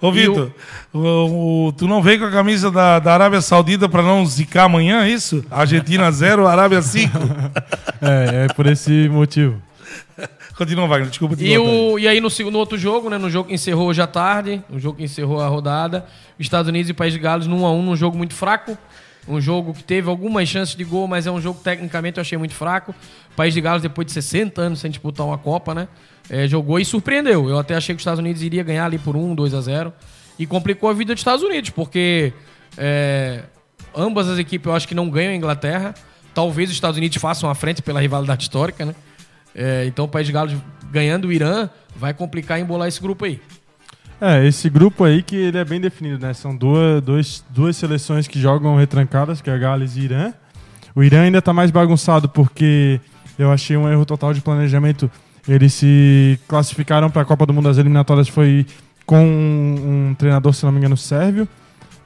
Speaker 4: Ô, Vitor, o- o- tu não veio com a camisa da, da Arábia Saudita pra não zicar amanhã, é isso? Argentina 0, Arábia 5.
Speaker 6: É, é por esse motivo.
Speaker 4: Continua, Wagner, desculpa
Speaker 5: E, o, e aí no, segundo- no outro jogo, né? No jogo que encerrou hoje à tarde, o jogo que encerrou a rodada, Estados Unidos e País de Gales num a um, num jogo muito fraco. Um jogo que teve algumas chances de gol, mas é um jogo que tecnicamente eu achei muito fraco. O País de Gales, depois de 60 anos sem disputar uma Copa, né? é, jogou e surpreendeu. Eu até achei que os Estados Unidos iria ganhar ali por 1, 2 a 0 E complicou a vida dos Estados Unidos, porque é, ambas as equipes eu acho que não ganham a Inglaterra. Talvez os Estados Unidos façam a frente pela rivalidade histórica, né? É, então o País de Gales ganhando o Irã vai complicar embolar esse grupo aí.
Speaker 6: É, esse grupo aí que ele é bem definido, né? São duas, dois, duas seleções que jogam retrancadas, que é a Gales e Irã. O Irã ainda tá mais bagunçado porque eu achei um erro total de planejamento. Eles se classificaram para a Copa do Mundo das eliminatórias foi com um, um treinador, se não me engano, sérvio.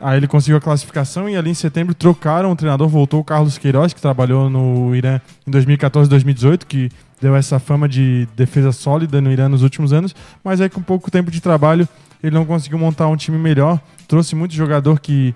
Speaker 6: Aí ele conseguiu a classificação e ali em setembro trocaram o treinador, voltou o Carlos Queiroz, que trabalhou no Irã em 2014 2018, que deu essa fama de defesa sólida no Irã nos últimos anos, mas aí com pouco tempo de trabalho ele não conseguiu montar um time melhor, trouxe muito jogador que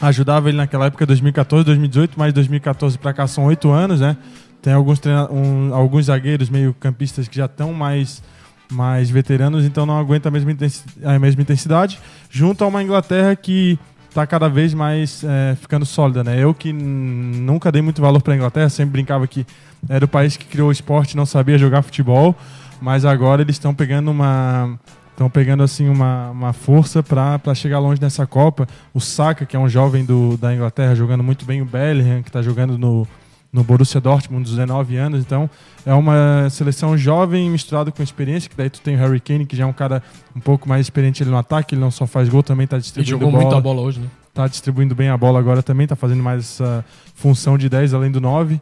Speaker 6: ajudava ele naquela época, 2014, 2018, mas de 2014 para cá são oito anos, né? Tem alguns, treina- um- alguns zagueiros meio campistas que já estão mais, mais veteranos, então não aguenta a mesma, intensi- a mesma intensidade, junto a uma Inglaterra que está cada vez mais é, ficando sólida, né? Eu que nunca dei muito valor para a Inglaterra, sempre brincava que era o país que criou o esporte, não sabia jogar futebol, mas agora eles estão pegando uma estão pegando assim uma, uma força para chegar longe nessa Copa. O Saka, que é um jovem do, da Inglaterra, jogando muito bem, o Bellingham, que está jogando no, no Borussia Dortmund, 19 anos. Então, é uma seleção jovem misturada com experiência, que daí tu tem o Harry Kane, que já é um cara um pouco mais experiente no ataque, ele não só faz gol, também está
Speaker 5: Ele
Speaker 6: distribuindo
Speaker 5: jogou
Speaker 6: bola
Speaker 5: muita bola hoje, né?
Speaker 6: tá distribuindo bem a bola agora também, tá fazendo mais essa função de 10 além do 9.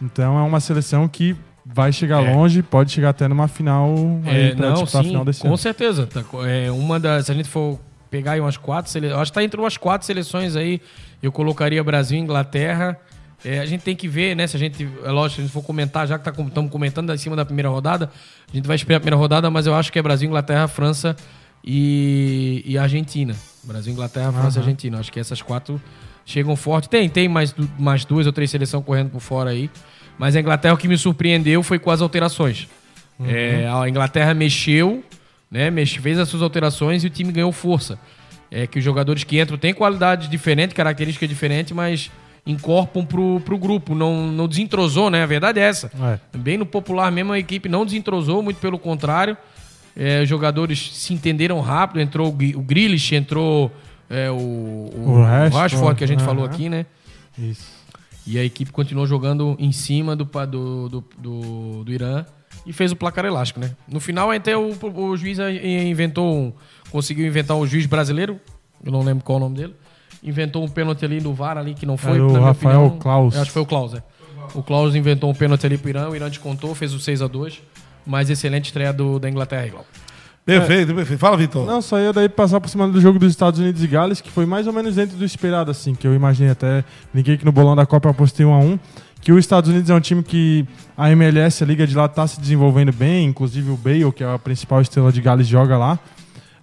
Speaker 6: Então é uma seleção que vai chegar
Speaker 5: É.
Speaker 6: longe, pode chegar até numa final
Speaker 5: É, não,
Speaker 6: disputar a
Speaker 5: sim,
Speaker 6: final desse
Speaker 5: com
Speaker 6: ano.
Speaker 5: certeza. Tá é uma das, se a gente for pegar aí umas quatro seleções, acho que tá entre umas quatro seleções aí, eu colocaria Brasil e Inglaterra. É, a gente tem que ver, né? Se a gente, é lógico, se a gente for comentar, já que estamos tá, comentando em cima da primeira rodada, a gente vai esperar a primeira rodada, mas eu acho que é Brasil, Inglaterra, França e, e Argentina. Brasil, Inglaterra, França e Argentina. Acho que essas quatro chegam forte. Tem, tem mais, mais duas ou três seleções correndo por fora aí. Mas a Inglaterra, o que me surpreendeu foi com as alterações. É, a Inglaterra mexeu, né? Mexe, fez as suas alterações e o time ganhou força. É que os jogadores que entram têm qualidades diferentes, características diferentes, mas incorporam pro, pro grupo. Não, não desentrosou, né? A verdade é essa.
Speaker 6: É.
Speaker 5: Bem no popular mesmo, a equipe não desentrosou, muito pelo contrário. É, os jogadores se entenderam rápido. Entrou o Gri- o Grealish, entrou é, o, o,
Speaker 6: O Rashford,
Speaker 5: Rashford, que a gente falou aqui, né?
Speaker 6: Isso.
Speaker 5: E a equipe continuou jogando em cima do, do, do, do, do Irã e fez o placar elástico, né? No final, até o, o juiz inventou um, conseguiu inventar um juiz brasileiro, eu não lembro qual é o nome dele, inventou um pênalti ali no VAR ali que não foi.
Speaker 6: Era o Rafael
Speaker 5: opinião.
Speaker 6: Klaus.
Speaker 5: Acho que foi o Klaus, é. O Klaus inventou um pênalti ali pro Irã, o Irã descontou, fez o 6 a 2 mas excelente estreia do, da Inglaterra, igual.
Speaker 4: Perfeito, perfeito. Fala, Vitor.
Speaker 6: Não, só ia daí passar por cima do jogo dos Estados Unidos e Gales, que foi mais ou menos dentro do esperado, assim, que eu imaginei até. Ninguém que no bolão da Copa apostei 1 a 1 Que os Estados Unidos é um time que a MLS, a Liga de lá, tá se desenvolvendo bem, inclusive o Bale, que é a principal estrela de Gales, joga lá.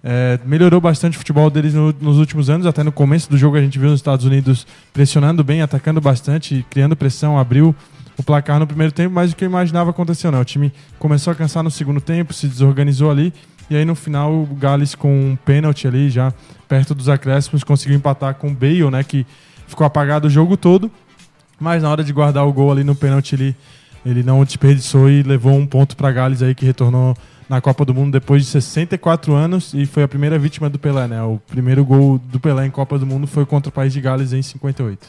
Speaker 6: É, melhorou bastante o futebol deles no- nos últimos anos. Até no começo do jogo a gente viu os Estados Unidos pressionando bem, atacando bastante, criando pressão, abriu o placar no primeiro tempo, mas o que eu imaginava aconteceu, né? O time começou a cansar no segundo tempo, se desorganizou ali, e aí no final o Gales com um pênalti ali, já perto dos acréscimos, conseguiu empatar com o Bale, né? Que ficou apagado o jogo todo, mas na hora de guardar o gol ali no pênalti ele, ele não desperdiçou e levou um ponto para Gales aí que retornou na Copa do Mundo depois de 64 anos e foi a primeira vítima do Pelé, né? O primeiro gol do Pelé em Copa do Mundo foi contra o País de Gales em 58.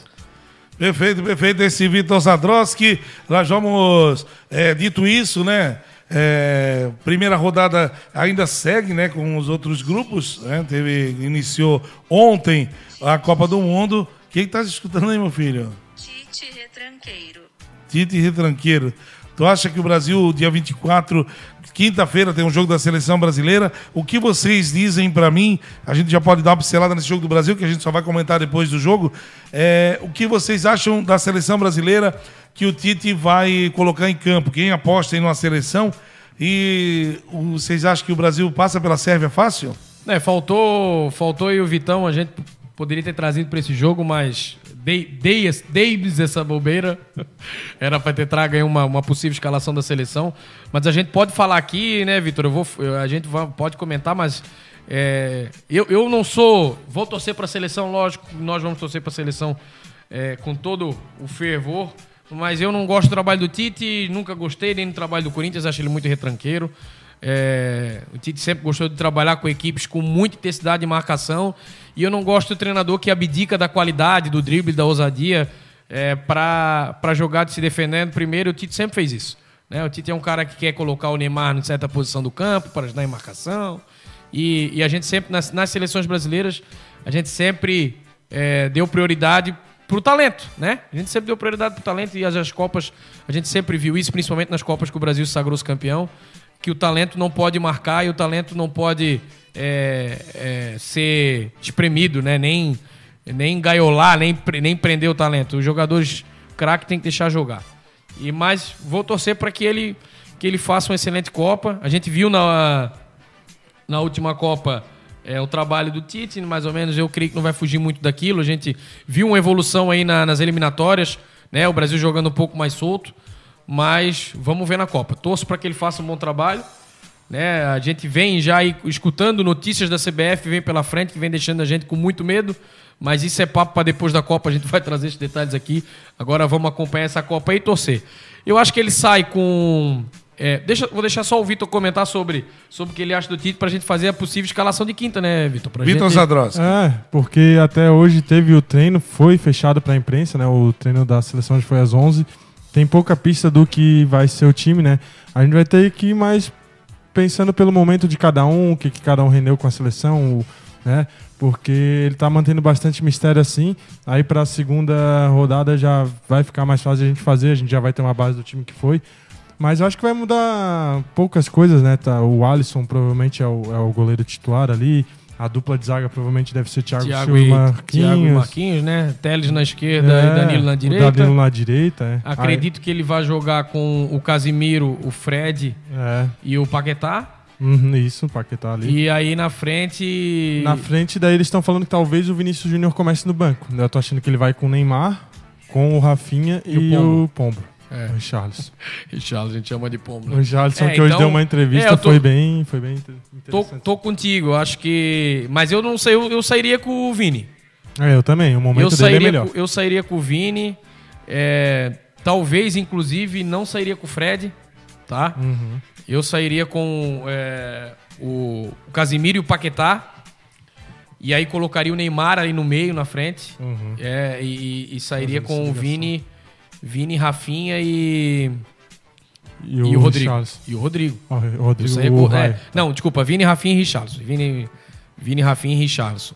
Speaker 4: Perfeito, perfeito. Esse Vitor Zadroski, nós vamos, é, dito isso, né? É, primeira rodada ainda segue, né, com os outros grupos. Né, teve, iniciou ontem a Copa do Mundo. O que está escutando aí, meu filho?
Speaker 8: Tite Retranqueiro.
Speaker 4: Tite Retranqueiro. Tu acha que o Brasil, dia 24, quinta-feira, tem um jogo da seleção brasileira? O que vocês dizem para mim? A gente já pode dar uma pincelada nesse jogo do Brasil, que a gente só vai comentar depois do jogo. É, o que vocês acham da seleção brasileira que o Tite vai colocar em campo? Quem aposta em uma seleção? E vocês acham que o Brasil passa pela Sérvia fácil?
Speaker 5: É, faltou, faltou aí o Vitão, a gente poderia ter trazido para esse jogo, mas dei, dei, dei-lhes essa bobeira. Era para ter trago uma, uma possível escalação da seleção. Mas a gente pode falar aqui, né, Vitor? A gente pode comentar, mas é, eu, eu não sou. Vou torcer para a seleção, lógico, nós vamos torcer para a seleção é, com todo o fervor. Mas eu não gosto do trabalho do Tite, nunca gostei nem do trabalho do Corinthians, acho ele muito retranqueiro. É, o Tite sempre gostou de trabalhar com equipes com muita intensidade de marcação. E eu não gosto do treinador que abdica da qualidade, do drible, da ousadia é, para jogar de se defendendo. Primeiro, o Tite sempre fez isso. Né? O Tite é um cara que quer colocar o Neymar em certa posição do campo para ajudar em marcação. E, e a gente sempre, nas, nas seleções brasileiras, a gente sempre é, deu prioridade pro talento, né? A gente sempre deu prioridade pro talento e as, as Copas, a gente sempre viu isso, principalmente nas Copas que o Brasil se sagrou-se campeão, que o talento não pode marcar e o talento não pode é, é, ser espremido, né? Nem, nem gaiolar, nem, nem prender o talento. Os jogadores craque tem que deixar jogar. E mas vou torcer para que ele que ele faça uma excelente Copa. A gente viu na na última Copa é, o trabalho do Tite, mais ou menos, eu creio que não vai fugir muito daquilo. A gente viu uma evolução aí na- nas eliminatórias, né? O Brasil jogando um pouco mais solto, mas vamos ver na Copa. Torço para que ele faça um bom trabalho. Né? A gente vem já escutando notícias da CBF, vem pela frente, que vem deixando a gente com muito medo. Mas isso é papo para depois da Copa, a gente vai trazer esses detalhes aqui. Agora vamos acompanhar essa Copa aí e torcer. Eu acho que ele sai com. é, deixa, vou deixar só o Vitor comentar sobre, sobre o que ele acha do Tite para a gente fazer a possível escalação de quinta, né, Vitor?
Speaker 4: Vitor
Speaker 5: gente-
Speaker 4: Zadroski.
Speaker 6: É, porque até hoje teve o treino, foi fechado pra imprensa, né? O treino da seleção foi às 11. Tem pouca pista do que vai ser o time, né? A gente vai ter que ir mais pensando pelo momento de cada um, o que, que cada um rendeu com a seleção, né? Porque ele tá mantendo bastante mistério assim. Aí pra segunda rodada já vai ficar mais fácil a gente fazer, a gente já vai ter uma base do time que foi. Mas eu acho que vai mudar poucas coisas, né? Tá, o Alisson provavelmente é o, é o goleiro titular ali. A dupla de zaga provavelmente deve ser Thiago,
Speaker 5: Thiago
Speaker 6: Silva
Speaker 5: e,
Speaker 6: Marquinhos.
Speaker 5: Thiago e Marquinhos, né? Teles na esquerda
Speaker 6: É,
Speaker 5: e Danilo na
Speaker 6: o
Speaker 5: direita.
Speaker 6: Danilo na direita, é.
Speaker 5: Acredito que ele vai jogar com o Casimiro, o Fred
Speaker 6: Aí- é.
Speaker 5: e o Paquetá.
Speaker 6: Uhum, isso, o Paquetá ali.
Speaker 5: E aí na frente.
Speaker 6: Na frente, daí eles estão falando que talvez o Vinícius Júnior comece no banco. Eu tô achando que ele vai com o Neymar, com o Rafinha e,
Speaker 5: E o Pombo.
Speaker 6: o Pombo.
Speaker 5: É.
Speaker 6: O Richarlison.
Speaker 5: Richarlison, a gente chama de pombo.
Speaker 6: O Richarlison
Speaker 5: É,
Speaker 6: que hoje
Speaker 5: então-
Speaker 6: deu uma entrevista,
Speaker 5: é, tô-
Speaker 6: foi bem, foi bem
Speaker 5: Tô,
Speaker 6: interessante.
Speaker 5: tô contigo, acho que. Mas eu não sei, eu, eu sairia com o Vini.
Speaker 6: É, eu também, o momento
Speaker 5: Eu
Speaker 6: dele é melhor.
Speaker 5: com, eu sairia com o Vini. é, talvez, inclusive, não sairia com o Fred, tá?
Speaker 6: Uhum.
Speaker 5: Eu sairia com é, o, o Casimiro e o Paquetá. E aí colocaria o Neymar ali no meio, na frente.
Speaker 6: Uhum.
Speaker 5: É, e, e sairia com o. Vini, Vini, Rafinha e,
Speaker 6: E
Speaker 5: e
Speaker 6: o,
Speaker 5: Rodrigo.
Speaker 6: Richarlison.
Speaker 5: E o Rodrigo.
Speaker 6: Ó, o Rodrigo o Rai.
Speaker 5: é, não, desculpa, Vini, Rafinha e Richarlison. Vini, Vini, Rafinha e Richarlison.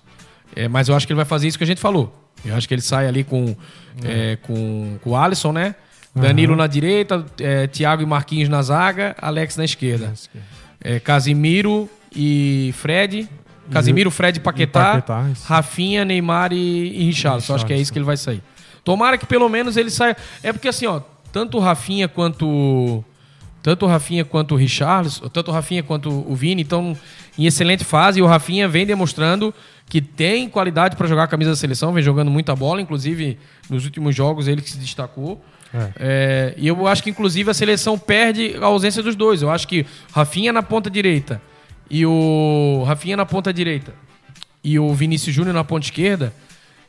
Speaker 5: É, mas eu acho que ele vai fazer isso que a gente falou. Eu acho que ele sai ali com, é, com, com o Alisson, né? Danilo na direita, é, Thiago e Marquinhos na zaga, Alex na esquerda. É, Casimiro e Fred. Casimiro, Fred e Paquetá.
Speaker 6: Paquetá, isso.
Speaker 5: Rafinha, Neymar e, e Richarlison. Acho que é isso que ele vai sair. Tomara que pelo menos ele saia. É porque assim, ó, tanto o Rafinha quanto. Tanto o Rafinha quanto o Richarlison, tanto o Rafinha quanto o Vini estão em excelente fase e o Rafinha vem demonstrando que tem qualidade para jogar a camisa da seleção, vem jogando muita bola, inclusive nos últimos jogos ele que se destacou. É, e eu acho que, inclusive, a seleção perde a ausência dos dois. Eu acho que Rafinha na ponta direita e o. Rafinha na ponta direita e o Vinícius Júnior na ponta esquerda.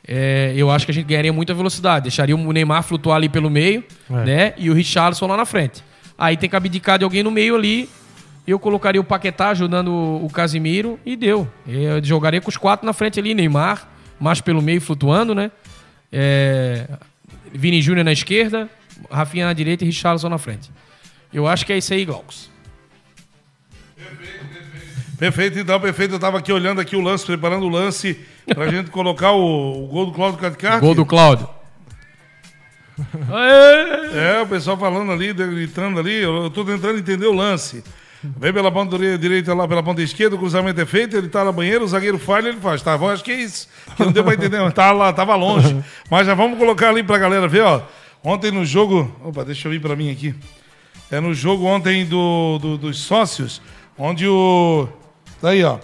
Speaker 5: É, eu acho que a gente ganharia muita velocidade. Deixaria o Neymar flutuar ali pelo meio,
Speaker 6: É.
Speaker 5: né? E o Richarlison lá na frente. Aí tem que abdicar de alguém no meio ali Eu colocaria o Paquetá ajudando o Casimiro e deu. Eu jogaria com os quatro na frente ali, Neymar, mais pelo meio flutuando, né? É, Vini Júnior na esquerda, Rafinha na direita e Richarlison na frente. Eu acho que é isso aí, Glaucus.
Speaker 4: Perfeito, então, perfeito. Eu tava aqui olhando aqui o lance, preparando o lance pra gente colocar o, o gol do Cláudio Caticarte.
Speaker 5: Gol do Cláudio.
Speaker 4: É, o pessoal falando ali, gritando ali. Eu tô tentando entender o lance. Vem pela ponta direita lá, pela ponta esquerda, o cruzamento é feito, ele tá na banheira, o zagueiro falha, ele faz. Tá, bom, acho que é isso. Que não deu pra entender, mas tava lá, tava longe. Mas já vamos colocar ali pra galera ver, ó. Ontem no jogo. Opa, deixa eu ir pra mim aqui. É no jogo ontem do, do- dos sócios, onde o. Tá aí, ó.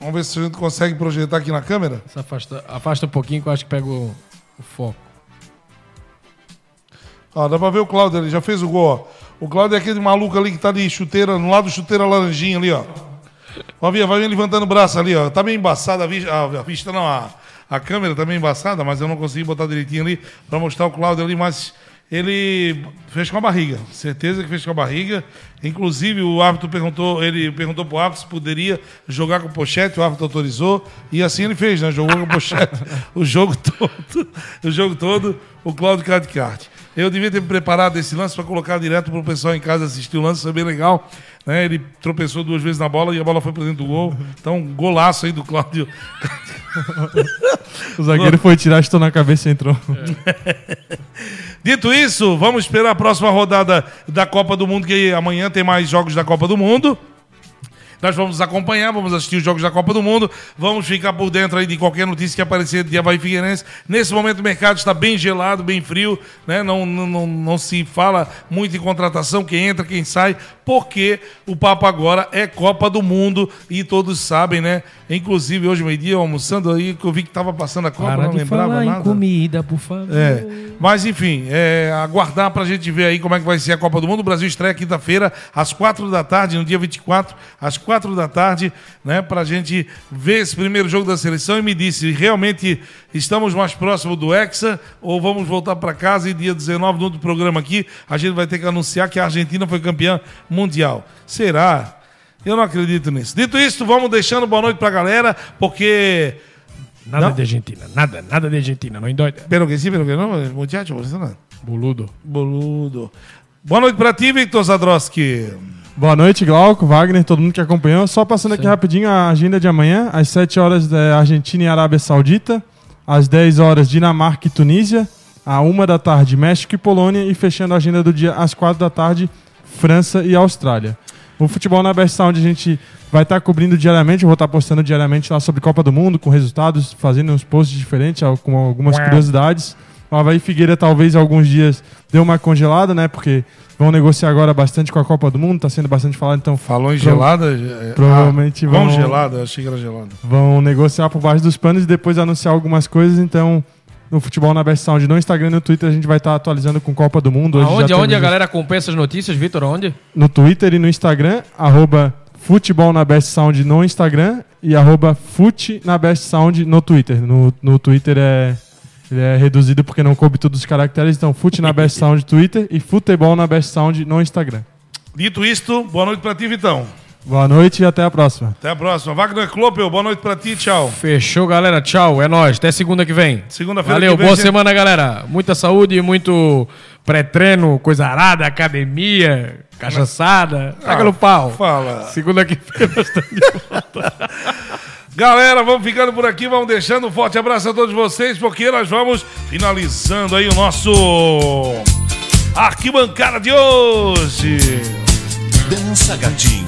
Speaker 4: Vamos ver se a gente consegue projetar aqui na câmera.
Speaker 5: Se afasta, afasta um pouquinho que eu acho que pega o, o foco.
Speaker 4: Ó, dá pra ver o Cláudio, ele já fez o gol, ó. O Cláudio é aquele maluco ali que tá de chuteira, no lado do chuteira laranjinha ali, ó. Ó, Via, vai levantando o braço ali, ó. Tá meio embaçada a vista, a vista não, a, a câmera tá meio embaçada, mas eu não consegui botar direitinho ali pra mostrar o Cláudio ali, mas ele fez com a barriga, certeza que fez com a barriga. Inclusive, o árbitro perguntou, ele perguntou pro árbitro se poderia jogar com pochete, o árbitro autorizou, e assim ele fez, né? Jogou com pochete o jogo todo, o jogo todo, o Cláudio Cadicarte. Eu devia ter preparado esse lance para colocar direto pro pessoal em casa assistir o lance, foi bem legal. Né? Ele tropeçou duas vezes na bola e a bola foi para dentro do gol. Então, golaço aí do Cláudio.
Speaker 6: O zagueiro foi tirar, estou na cabeça e entrou.
Speaker 4: Dito isso, vamos esperar a próxima rodada da Copa do Mundo, que amanhã tem mais jogos da Copa do Mundo. Nós vamos acompanhar, vamos assistir os jogos da Copa do Mundo, vamos ficar por dentro aí de qualquer notícia que aparecer de Havaí Figueirense. Nesse momento o mercado está bem gelado, bem frio, né? não, não, não, não se fala muito em contratação, quem entra, quem sai, porque o papo agora é Copa do Mundo e todos sabem, né? Inclusive hoje meio-dia, almoçando aí, que eu vi que estava passando a Copa, não lembrava nada.
Speaker 5: comida, por favor.
Speaker 4: É. Mas enfim, é, aguardar pra gente ver aí como é que vai ser a Copa do Mundo. O Brasil estreia quinta-feira, às quatro da tarde, no dia 24, às quatro da tarde, né? Pra gente ver esse primeiro jogo da seleção e me disse, realmente estamos mais próximos do Hexa ou vamos voltar pra casa e dia 19, no outro programa aqui, a gente vai ter que anunciar que a Argentina foi campeã mundial. Será? Eu não acredito nisso. Dito isso, vamos deixando boa noite pra galera, porque...
Speaker 5: Nada
Speaker 4: Não.
Speaker 5: de Argentina, nada, nada de Argentina, não endoida.
Speaker 4: Pero que sí, pero que no, muchacho, eso no.
Speaker 5: Boludo.
Speaker 4: Boludo. Boa noite pra ti, Victor Zadroski.
Speaker 6: Boa noite, Glauco, Wagner, todo mundo que acompanhou. Só passando aqui rapidinho a agenda de amanhã. Às 7 horas é Argentina e Arábia Saudita. Às 10 horas Dinamarca e Tunísia. À 1 da tarde México e Polônia. E fechando a agenda do dia às 4 da tarde França e Austrália. O futebol na Best Sound a gente vai estar cobrindo diariamente. Eu vou estar postando diariamente lá sobre Copa do Mundo, com resultados, fazendo uns posts diferentes, com algumas curiosidades. O Havaí Figueira talvez alguns dias deu uma congelada, né? Porque vão negociar agora bastante com a Copa do Mundo, tá sendo bastante falado, então
Speaker 4: Falou em
Speaker 6: Pro-
Speaker 4: gelada?
Speaker 6: provavelmente
Speaker 4: ah,
Speaker 6: vão-
Speaker 4: vão gelada, achei que era gelada.
Speaker 6: vão negociar por baixo dos panos e depois anunciar algumas coisas. Então, no futebol na Best Sound, no Instagram e no Twitter, a gente vai estar atualizando com Copa do Mundo. Hoje já
Speaker 5: Aonde, aonde
Speaker 6: temos
Speaker 5: a galera acompanha essas notícias, Vitor? Onde?
Speaker 6: No Twitter e no Instagram, arroba futebol na Best Sound no Instagram e arroba fute na Best Sound no Twitter. No, no Twitter é, ele é reduzido porque não coube todos os caracteres, então fute na Best Sound Twitter e futebol na Best Sound no Instagram.
Speaker 4: Dito isto, boa noite pra ti, Vitão.
Speaker 6: Boa noite e até a próxima.
Speaker 4: Até a próxima. Wagner Klopel, boa noite pra ti, tchau.
Speaker 5: Fechou, galera. Tchau. É nóis. Até segunda que vem.
Speaker 4: Segunda-feira
Speaker 5: Valeu.
Speaker 4: que vem,
Speaker 5: Boa
Speaker 4: gente-
Speaker 5: semana, galera. Muita saúde, muito pré-treino, coisa arada, academia, cachaçada. Taca no pau.
Speaker 4: Fala.
Speaker 5: Segunda que vem nós estamos de volta.
Speaker 4: Galera, vamos ficando por aqui, vamos deixando um forte abraço a todos vocês, porque nós vamos finalizando aí o nosso arquibancada de hoje.
Speaker 9: Dança, gatinho.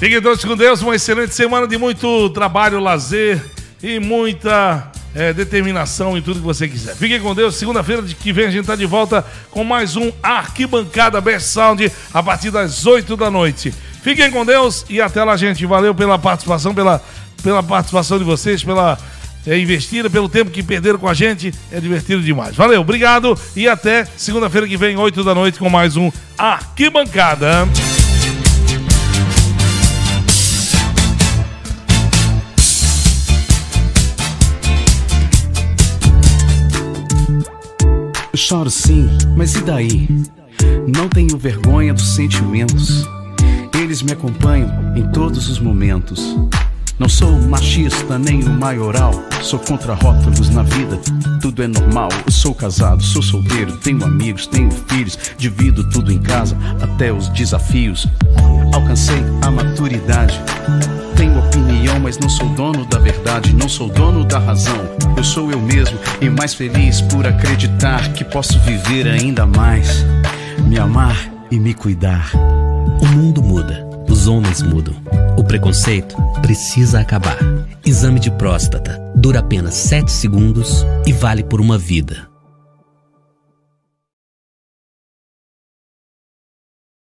Speaker 4: Fiquem todos com Deus, uma excelente semana de muito trabalho, lazer e muita eh, determinação em tudo que você quiser. Fiquem com Deus, segunda-feira de que vem a gente está de volta com mais um Arquibancada Best Sound a partir das 8 da noite. Fiquem com Deus e até lá, gente. Valeu pela participação, pela, pela participação de vocês, pela eh, investida, pelo tempo que perderam com a gente. É divertido demais. Valeu, obrigado e até segunda-feira que vem, 8 da noite, com mais um Arquibancada.
Speaker 1: Eu choro sim, mas e daí? Não tenho vergonha dos sentimentos. Eles me acompanham em todos os momentos. Não sou machista nem o maioral. Sou contra rótulos na vida, tudo é normal. Eu sou casado, sou solteiro, tenho amigos, tenho filhos, divido tudo em casa, até os desafios. Alcancei a maturidade. Tenho opinião, mas não sou dono da verdade, não sou dono da razão. Eu sou eu mesmo e mais feliz por acreditar que posso viver ainda mais, me amar e me cuidar.
Speaker 2: O mundo muda, os homens mudam. O preconceito precisa acabar. Exame de próstata dura apenas 7 segundos e vale por uma vida.